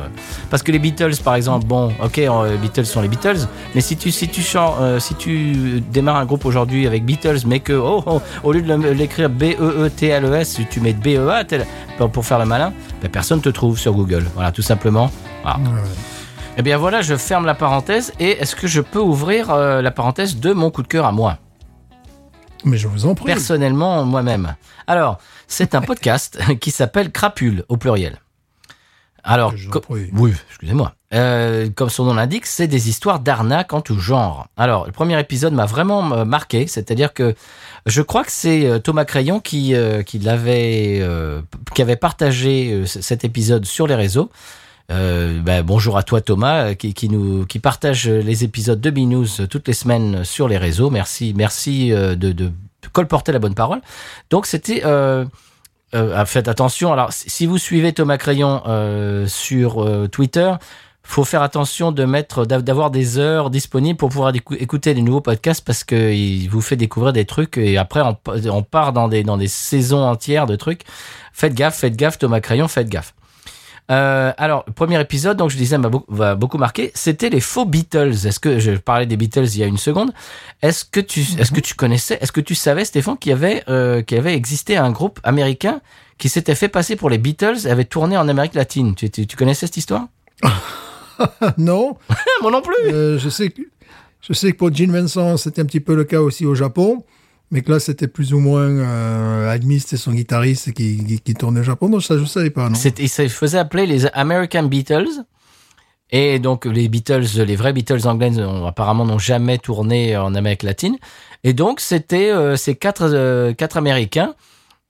Parce que les Beatles, par exemple, bon, ok, euh, les Beatles sont les Beatles, mais si tu si tu euh, si tu démarres un groupe aujourd'hui avec Beatles, mais que oh, oh, au lieu de l'écrire B E E T L E S, tu mets B E tel- pour- faire le malin, ben, personne te trouve sur Google. Voilà, tout simplement. Voilà. Eh bien voilà, je ferme la parenthèse et est-ce que je peux ouvrir euh, la parenthèse de mon coup de cœur à moi? Mais je vous en prie. personnellement moi-même. Alors, c'est un podcast <laughs> qui s'appelle Crapule au pluriel. Alors, oui, excusez-moi. Euh, comme son nom l'indique, c'est des histoires d'arnaque en tout genre. Alors, le premier épisode m'a vraiment euh, marqué, c'est-à-dire que je crois que c'est euh, Thomas Crayon qui euh, qui l'avait euh, qui avait partagé cet épisode sur les réseaux. Euh, ben, bonjour à toi Thomas euh, qui, nous qui partage les épisodes de B-News toutes les semaines sur les réseaux. Merci merci euh, de, colporter la bonne parole. Donc c'était euh, euh, ah, faites attention. Alors si vous suivez Thomas Crayon euh, sur euh, Twitter, faut faire attention de mettre d'av- d'avoir des heures disponibles pour pouvoir écou- écouter les nouveaux podcasts parce que il vous fait découvrir des trucs et après on, on part dans des dans des saisons entières de trucs. Faites gaffe, faites gaffe Thomas Crayon, faites gaffe. Euh, alors, premier épisode, donc je disais, m'a beaucoup, marqué, c'était les faux Beatles. Est-ce que je parlais des Beatles il y a une seconde. Est-ce que tu, est-ce que tu connaissais, est-ce que tu savais, Stéphane, qu'il y avait, euh, qu'il y avait existé un groupe américain qui s'était fait passer pour les Beatles et avait tourné en Amérique latine? Tu, tu, tu connaissais cette histoire? <laughs> Non, <laughs> Moi non plus. euh, je sais que je sais que pour Gene Vincent, c'était un petit peu le cas aussi au Japon, mais que là, c'était plus ou moins euh, admis, c'était son guitariste qui, qui, tournait au Japon. Donc ça, je savais pas, non. C'était, faisait appeler les American Beatles. Et donc les Beatles, les vrais Beatles anglais, ont- apparemment n'ont jamais tourné en Amérique latine. Et donc c'était euh, ces quatre euh, quatre Américains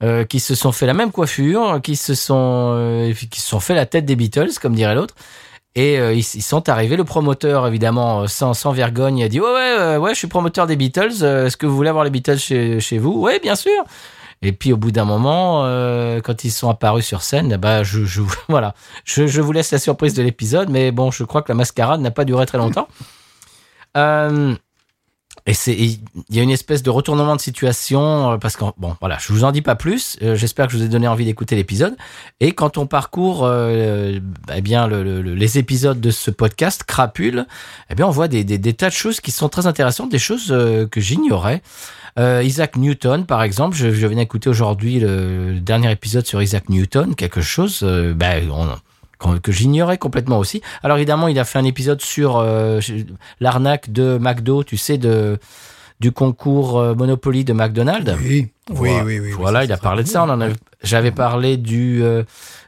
euh, qui se sont fait la même coiffure, qui se sont euh, qui se sont fait la tête des Beatles, comme dirait l'autre. Et euh, ils, sont arrivés. Le promoteur, évidemment, euh, sans, sans vergogne, a dit ouais, ouais, ouais, je suis promoteur des Beatles. euh, Est-ce que vous voulez avoir les Beatles chez, chez vous? Ouais, bien sûr. Et puis au bout d'un moment, quand ils sont apparus sur scène, bah je, je <laughs> voilà, je, je vous laisse la surprise de l'épisode, mais bon, je crois que la mascarade n'a pas duré très longtemps. Euh, et c'est, il y a une espèce de retournement de situation euh, parce que bon, voilà, je vous en dis pas plus. Euh, J'espère que je vous ai donné envie d'écouter l'épisode. Et quand on parcourt, euh, eh bien, le- le- le- les épisodes de ce podcast Crapule, eh bien, on voit des, des, tas de choses qui sont très intéressantes, des choses euh, que j'ignorais. Euh, Isaac Newton, par exemple, je, je viens d'écouter aujourd'hui le, dernier épisode sur Isaac Newton, quelque chose ben, on- que j'ignorais complètement aussi. Alors évidemment, il a fait un épisode sur euh, l'arnaque de McDo, tu sais, de du concours euh, Monopoly de McDonald's. Oui, oui, Voilà, oui, oui. oui, Voilà, il a parlé de ça. On en J'avais parlé du euh,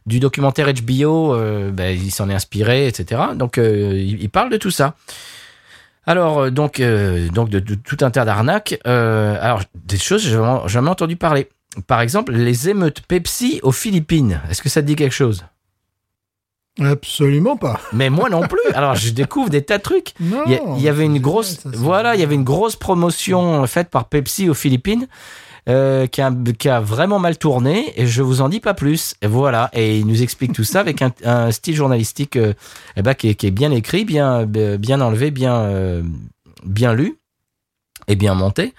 du documentaire HBO. euh, ben, il s'en est inspiré, etc. Donc il, il parle de tout ça. Alors donc donc de, de tout un tas d'arnaques. Alors des choses j'ai jamais entendu parler. Par exemple, les émeutes Pepsi aux Philippines. Est-ce que ça te dit quelque chose? Absolument pas. Mais moi non plus. Alors je découvre des tas de trucs. <laughs> Non. Il y, a- il y avait une grosse, ça, voilà, il y avait une grosse promotion faite par Pepsi aux Philippines. euh, qui, a, qui a vraiment mal tourné et je vous en dis pas plus. Et voilà, et il nous explique tout ça avec un, un style journalistique euh, eh ben, qui, est, qui est bien écrit, bien, bien enlevé, bien, euh, bien lu et bien monté.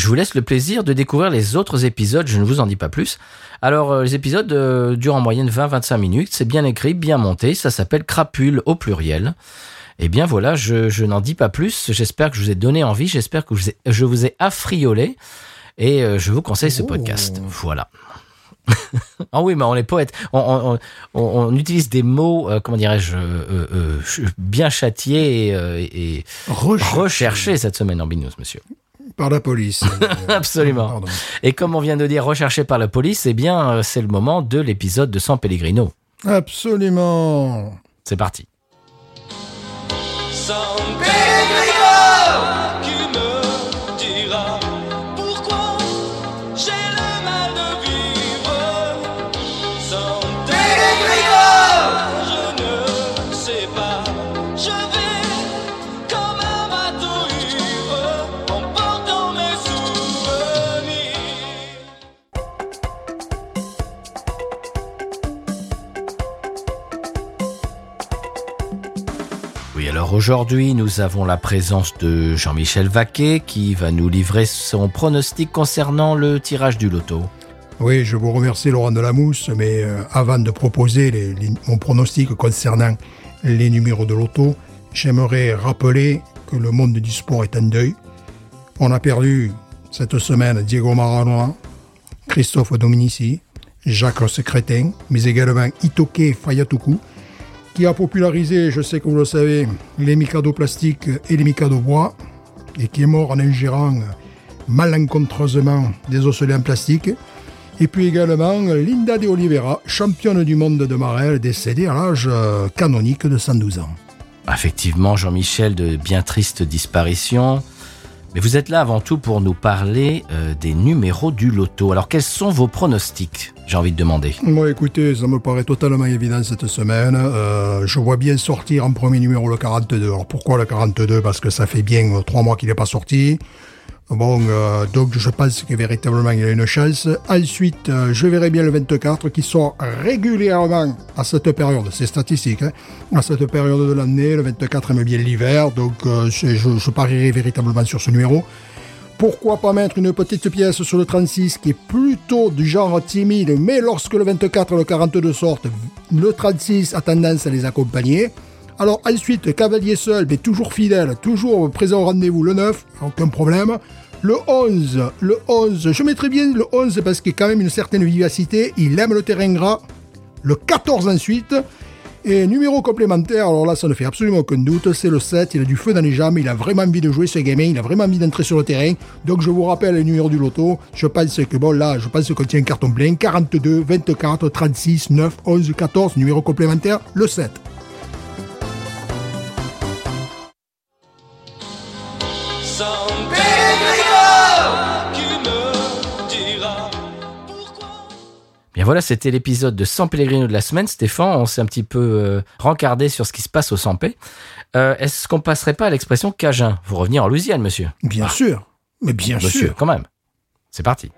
Je vous laisse le plaisir de découvrir les autres épisodes, je ne vous en dis pas plus. Alors, euh, les épisodes euh, durent en moyenne 20-25 minutes, c'est bien écrit, bien monté, ça s'appelle Crapule au pluriel. Eh bien voilà, je, je n'en dis pas plus, j'espère que je vous ai donné envie, j'espère que je vous ai, je vous ai affriolé, et euh, je vous conseille ce Oh. podcast. Voilà. <laughs> Ah oui, mais on est poète. On, on, on, on utilise des mots, euh, comment dirais-je, euh, euh, bien châtiés et, et Recherché recherchés cette semaine en Binous, monsieur. Par la police. <laughs> Absolument. Pardon. Et comme on vient de dire recherché par la police, eh bien, euh, c'est le moment de l'épisode de San Pellegrino. Absolument. C'est parti. San Pellegrino aujourd'hui, nous avons la présence de Jean-Michel Vaquet qui va nous livrer son pronostic concernant le tirage du loto. Oui, je vous remercie Laurent Delamousse, mais euh, avant de proposer mon pronostic concernant les numéros de loto, j'aimerais rappeler que le monde du sport est en deuil. On a perdu cette semaine Diego Maradona, Christophe Dominici, Jacques Secrétin, mais également Itoke Fayatoku, qui a popularisé, je sais que vous le savez, les Mikado plastiques et les Mikado bois, et qui est mort en ingérant malencontreusement des osselets en plastique. Et puis également Linda de Oliveira, championne du monde de Marelle, décédée à l'âge euh, canonique de 112 ans. Effectivement, Jean-Michel, de bien tristes disparitions. Mais vous êtes là avant tout pour nous parler euh, des numéros du loto. Alors, quels sont vos pronostics J'ai envie de demander? Moi, écoutez, ça me paraît totalement évident cette semaine. Euh, je vois bien sortir en premier numéro le 42. Alors pourquoi le 42 Parce que ça fait bien euh, trois mois qu'il n'est pas sorti. Bon, euh, donc je pense que véritablement a une chance. Ensuite, euh, je verrai bien le 24 qui sort régulièrement à cette période. C'est statistique, hein, à cette période de l'année. Le 24 aime bien l'hiver, donc euh, je parierai véritablement sur ce numéro. Pourquoi pas mettre une petite pièce sur le 36 qui est plutôt du genre timide, mais lorsque le 24 et le 42 sortent, le 36 a tendance à les accompagner. Alors ensuite, cavalier seul, mais toujours fidèle, toujours présent au rendez-vous, le 9, aucun problème. Le 11, le 11, je mettrais bien le 11 parce qu'il a quand même une certaine vivacité, il aime le terrain gras. Le 14 ensuite, et numéro complémentaire, alors là, ça ne fait absolument aucun doute, c'est le 7. Il a du feu dans les jambes, il a vraiment envie de jouer ce gamin, il a vraiment envie d'entrer sur le terrain. Donc, je vous rappelle les numéros du loto. Je pense que, bon, là, je pense qu'on tient un carton plein 42, 24, 36, 9, 11, 14. Numéro complémentaire, le 7. Bien voilà, c'était l'épisode de San Pellegrino de la semaine. Stéphane, on s'est un petit peu euh, rencardé sur ce qui se passe au Sampé. Euh, Est-ce qu'on passerait pas à l'expression cajun? Vous revenir en Louisiane, monsieur Bien sûr. Mais bien Monsieur, sûr. quand même. C'est parti.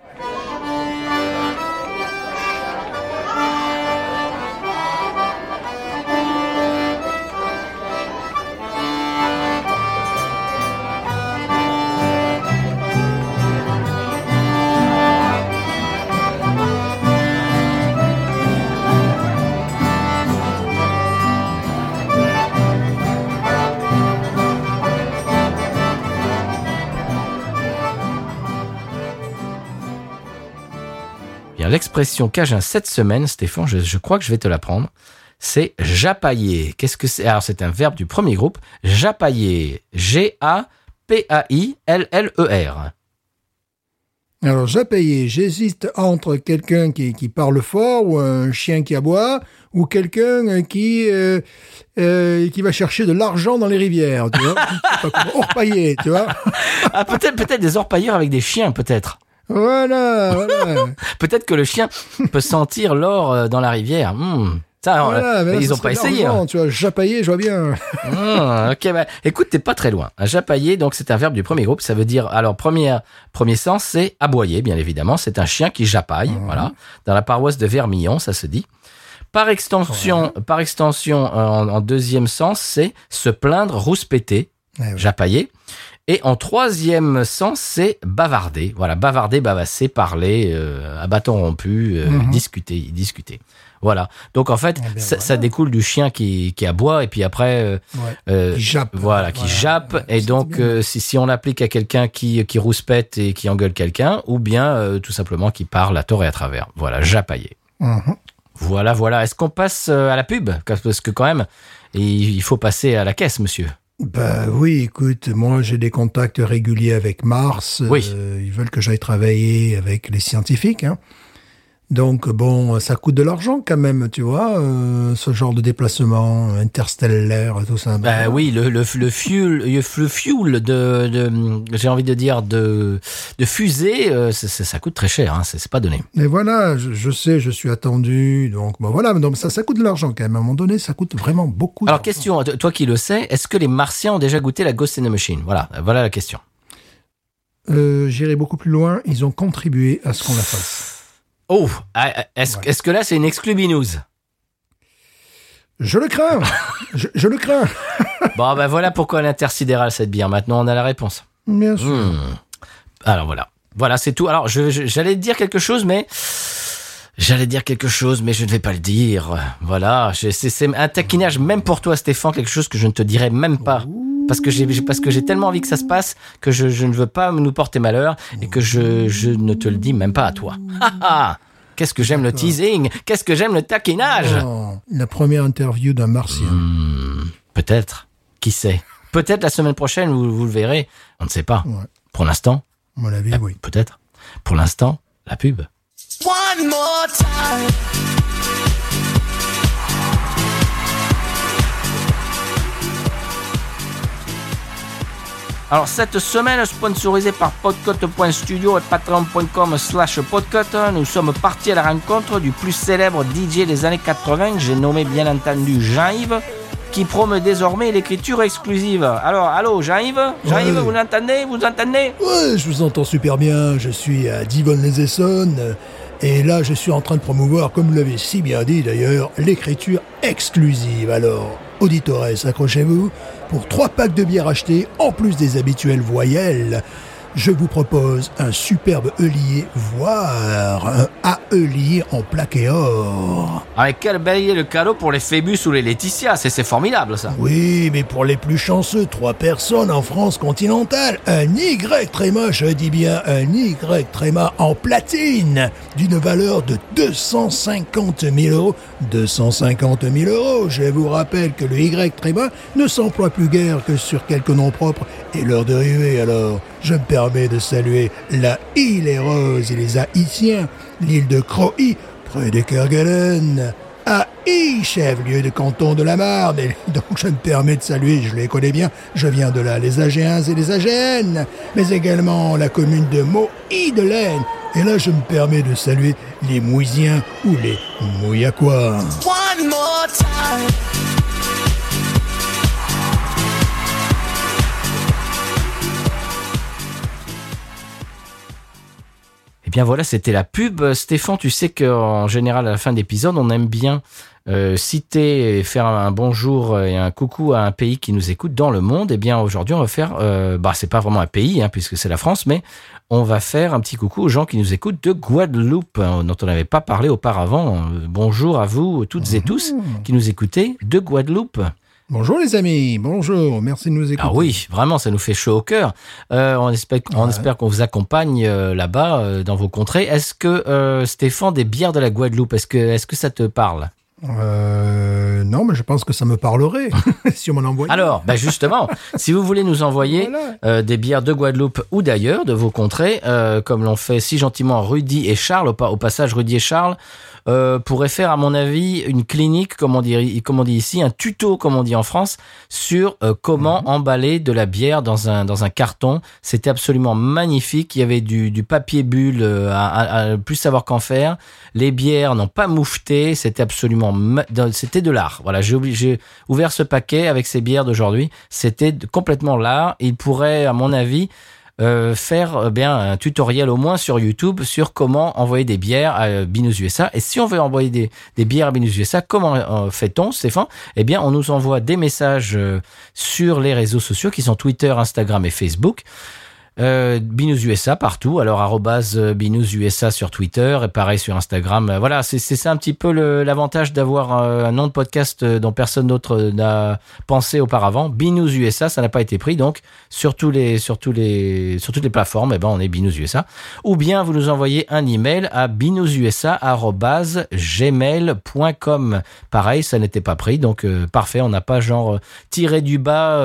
Bien, l'expression cajun cette semaine, Stéphane, je, je crois que je vais te l'apprendre. C'est japailler. Qu'est-ce que c'est? Alors, c'est un verbe du premier groupe. Japailler. G-A-P-A-I-L-L-E-R. Alors, payé. J'hésite entre quelqu'un qui, qui parle fort ou un chien qui aboie ou quelqu'un qui euh, euh, qui va chercher de l'argent dans les rivières. Tu vois. <laughs> Orpailler, tu vois Ah, peut-être, peut-être des orpailleurs avec des chiens, peut-être. Voilà, voilà. <laughs> Peut-être que le chien peut sentir l'or euh, dans la rivière. Hmm. Ça, voilà mais là, ils ça ont pas essayé. hein. Tu vois, japailler, je vois bien. Hmm, ok, bah, écoute, t'es pas très loin. Japailler, donc c'est un verbe du premier groupe. Ça veut dire, alors premier premier sens, c'est aboyer, bien évidemment. C'est un chien qui japaille, voilà. Dans la paroisse de Vermillon, ça se dit. Par extension, par extension, euh, en, en deuxième sens, c'est se plaindre, rouspéter, Eh oui. japailler. Et en troisième sens, c'est bavarder. Voilà, bavarder, bavasser, parler, euh, à bâton rompu, euh, Mhm. discuter, discuter. Voilà. Donc en fait, Eh bien, ça, voilà. ça découle du chien qui, qui aboie et puis après, euh, Ouais. euh, Qui jappe. voilà, qui Voilà. jappe. Ouais, et donc, euh, si, si on applique à quelqu'un qui, qui rouspète et qui engueule quelqu'un, ou bien euh, tout simplement qui parle à tort et à travers. Voilà, japailler. Mhm. Voilà, voilà. Est-ce qu'on passe à la pub? Parce que quand même, il faut passer à la caisse, monsieur. Bah oui, écoute, moi j'ai des contacts réguliers avec Mars. Oui. Euh, ils veulent que j'aille travailler avec les scientifiques. Hein. Donc bon, ça coûte de l'argent quand même, tu vois, euh, ce genre de déplacement interstellaire, tout ça. Bah oui, le, le, le fuel, le fuel de, de j'ai envie de dire de, de fusée, euh, ça, coûte très cher, hein, c'est pas donné. Mais voilà, je, je sais, je suis attendu, donc voilà, donc ça, ça coûte de l'argent quand même. À un moment donné, ça coûte vraiment beaucoup. Alors question, toi qui le sais, est-ce que les Martiens ont déjà goûté la Ghost in the Machine? Voilà, voilà la question. Euh, J'irai beaucoup plus loin. Ils ont contribué à ce qu'on la fasse. Oh, ah, est-ce Ouais. que là c'est une exclu news? Je le crains. <laughs> je, je le crains. Bon ben voilà pourquoi l'intersidéral cette bière. Maintenant on a la réponse. Bien sûr. Hmm. Alors voilà. Voilà, c'est tout. Alors, j'allais dire quelque chose, mais j'allais dire quelque chose, mais je ne vais pas le dire. Voilà, c'est c'est un taquinage même pour toi, Stéphane, quelque chose que je ne te dirai même pas. Parce que j'ai parce que j'ai tellement envie que ça se passe que je, je ne veux pas nous porter malheur et que je, je ne te le dis même pas à toi. Qu'est-ce que j'aime le teasing? Qu'est-ce que j'aime le taquinage? Oh, la première interview d'un martien. Hmm, Peut-être. Qui sait? Peut-être la semaine prochaine, vous, vous le verrez. On ne sait pas. Ouais. Pour l'instant, À mon avis, oui. peut-être. Pour l'instant, la pub. One more time. Alors cette semaine, sponsorisée par podcut.studio et patreon.com slash podcut, nous sommes partis à la rencontre du plus célèbre DJ des années 80, j'ai nommé bien entendu Jean-Yves, qui promeut désormais l'écriture exclusive. Alors, allô Jean-Yves? Jean-Yves, Ouais. vous l'entendez Vous entendez? Ouais, je vous entends super bien. Je suis à Divonne-les-Essonnes. Et là, je suis en train de promouvoir, comme vous l'avez si bien dit d'ailleurs, l'écriture exclusive. Alors, auditeurs, accrochez-vous. Pour trois packs de bière achetés, en plus des habituelles voyelles, je vous propose un superbe eulier, voire un aeulier en plaqué or. Avec quel idée de cadeau pour les Phébus ou les Laetitia, c'est c'est formidable ça. Oui, mais pour les plus chanceux, trois personnes en France continentale, un Y tréma, je dis bien un Y tréma en platine, d'une valeur de 250 000 euros. 250 000 euros, je vous rappelle que le Y tréma ne s'emploie plus guère que sur quelques noms propres et leurs dérivés, alors je me permets de saluer la île et Rose et les Haïtiens, l'île de Croix, près de Kerguelen, I, chef-lieu de canton de la Marne. Et <laughs> donc je me permets de saluer, je les connais bien, je viens de là, les Agéens et les Agéennes, mais également la commune de Moï de l'Aisne. Et là, je me permets de saluer les Mouisiens ou les Mouillacois. One more time. Bien voilà, c'était la pub. Stéphane, tu sais qu'en général, à la fin d'épisode, on aime bien euh, citer et faire un bonjour et un coucou à un pays qui nous écoute dans le monde. Eh bien aujourd'hui, on va faire, euh, bah c'est pas vraiment un pays hein, puisque c'est la France, mais on va faire un petit coucou aux gens qui nous écoutent de Guadeloupe, hein, dont on n'avait pas parlé auparavant. Euh, Bonjour à vous toutes et tous qui nous écoutez de Guadeloupe. Bonjour les amis, bonjour, merci de nous écouter. Ah oui, vraiment, ça nous fait chaud au cœur. Euh, on espère, on Ouais. espère qu'on vous accompagne euh, là-bas, euh, dans vos contrées. Est-ce que Stéphane, des bières de la Guadeloupe, est-ce que, est-ce que ça te parle? Euh, non, mais je pense que ça me parlerait <laughs> <laughs> si on m'en envoyait. Alors, bah justement, si vous voulez nous envoyer Voilà. euh, des bières de Guadeloupe ou d'ailleurs, de vos contrées, euh, comme l'ont fait si gentiment Rudy et Charles, au, pa- au passage Rudy et Charles, pourraient faire, à mon avis, une clinique, comme on dit, comme on dit ici, un tuto, comme on dit en France, sur comment emballer de la bière dans un, dans un carton. C'était absolument magnifique. Il y avait du, du papier bulle à, à- à plus savoir qu'en faire. Les bières n'ont pas moufté. C'était absolument, c'était de l'art. Voilà, j'ai ouvert ce paquet avec ces bières d'aujourd'hui. C'était complètement l'art. Il pourrait, à mon avis, euh, faire euh, bien un tutoriel au moins sur YouTube sur comment envoyer des bières à euh, Binous USA. Et si on veut envoyer des, bières à Binous USA, comment fait-on, Stéphane? Eh bien, on nous envoie des messages sur les réseaux sociaux qui sont Twitter, Instagram et Facebook. Euh, Binous USA partout, alors arrobase euh, Binous USA sur Twitter et pareil sur Instagram. Euh, Voilà, c'est ça un petit peu l'avantage d'avoir euh, un nom de podcast dont personne d'autre n'a pensé auparavant. Binous USA, ça n'a pas été pris, donc sur tous les sur tous les sur toutes les plateformes, eh ben on est Binous USA. Ou bien vous nous envoyez un email à binoususa@gmail.com. Pareil, ça n'était pas pris, donc parfait. On n'a pas genre tiré du bas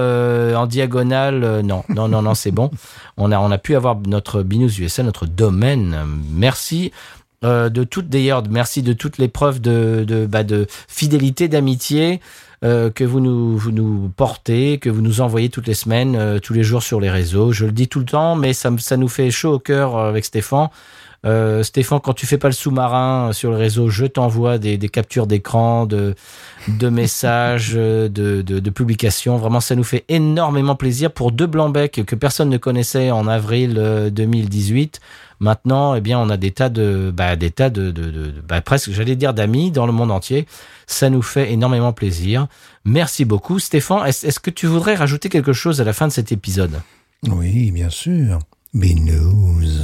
en diagonale. non, non, non, non, c'est bon. <laughs> On a on a pu avoir notre Binous USA, notre domaine. Merci. euh, de toutes d'ailleurs merci de toutes les preuves de de, bah, de fidélité d'amitié euh, que vous nous, vous nous portez, que vous nous envoyez toutes les semaines, euh, tous les jours sur les réseaux. Je le dis tout le temps, mais ça, ça nous fait chaud au cœur euh, avec Stéphane. Euh, Stéphane, quand tu fais pas le sous-marin euh, sur le réseau, je t'envoie des, captures d'écran, de, messages, euh, de, publications. Vraiment, ça nous fait énormément plaisir pour deux blancs-becs que personne ne connaissait en avril euh, 2018. Maintenant, eh bien, on a des tas de, bah, des tas de, de, bah, presque, j'allais dire d'amis dans le monde entier. Ça nous fait énormément plaisir. Merci beaucoup, Stéphane. Est-ce est-ce que tu voudrais rajouter quelque chose à la fin de cet épisode? Oui, bien sûr. Binous.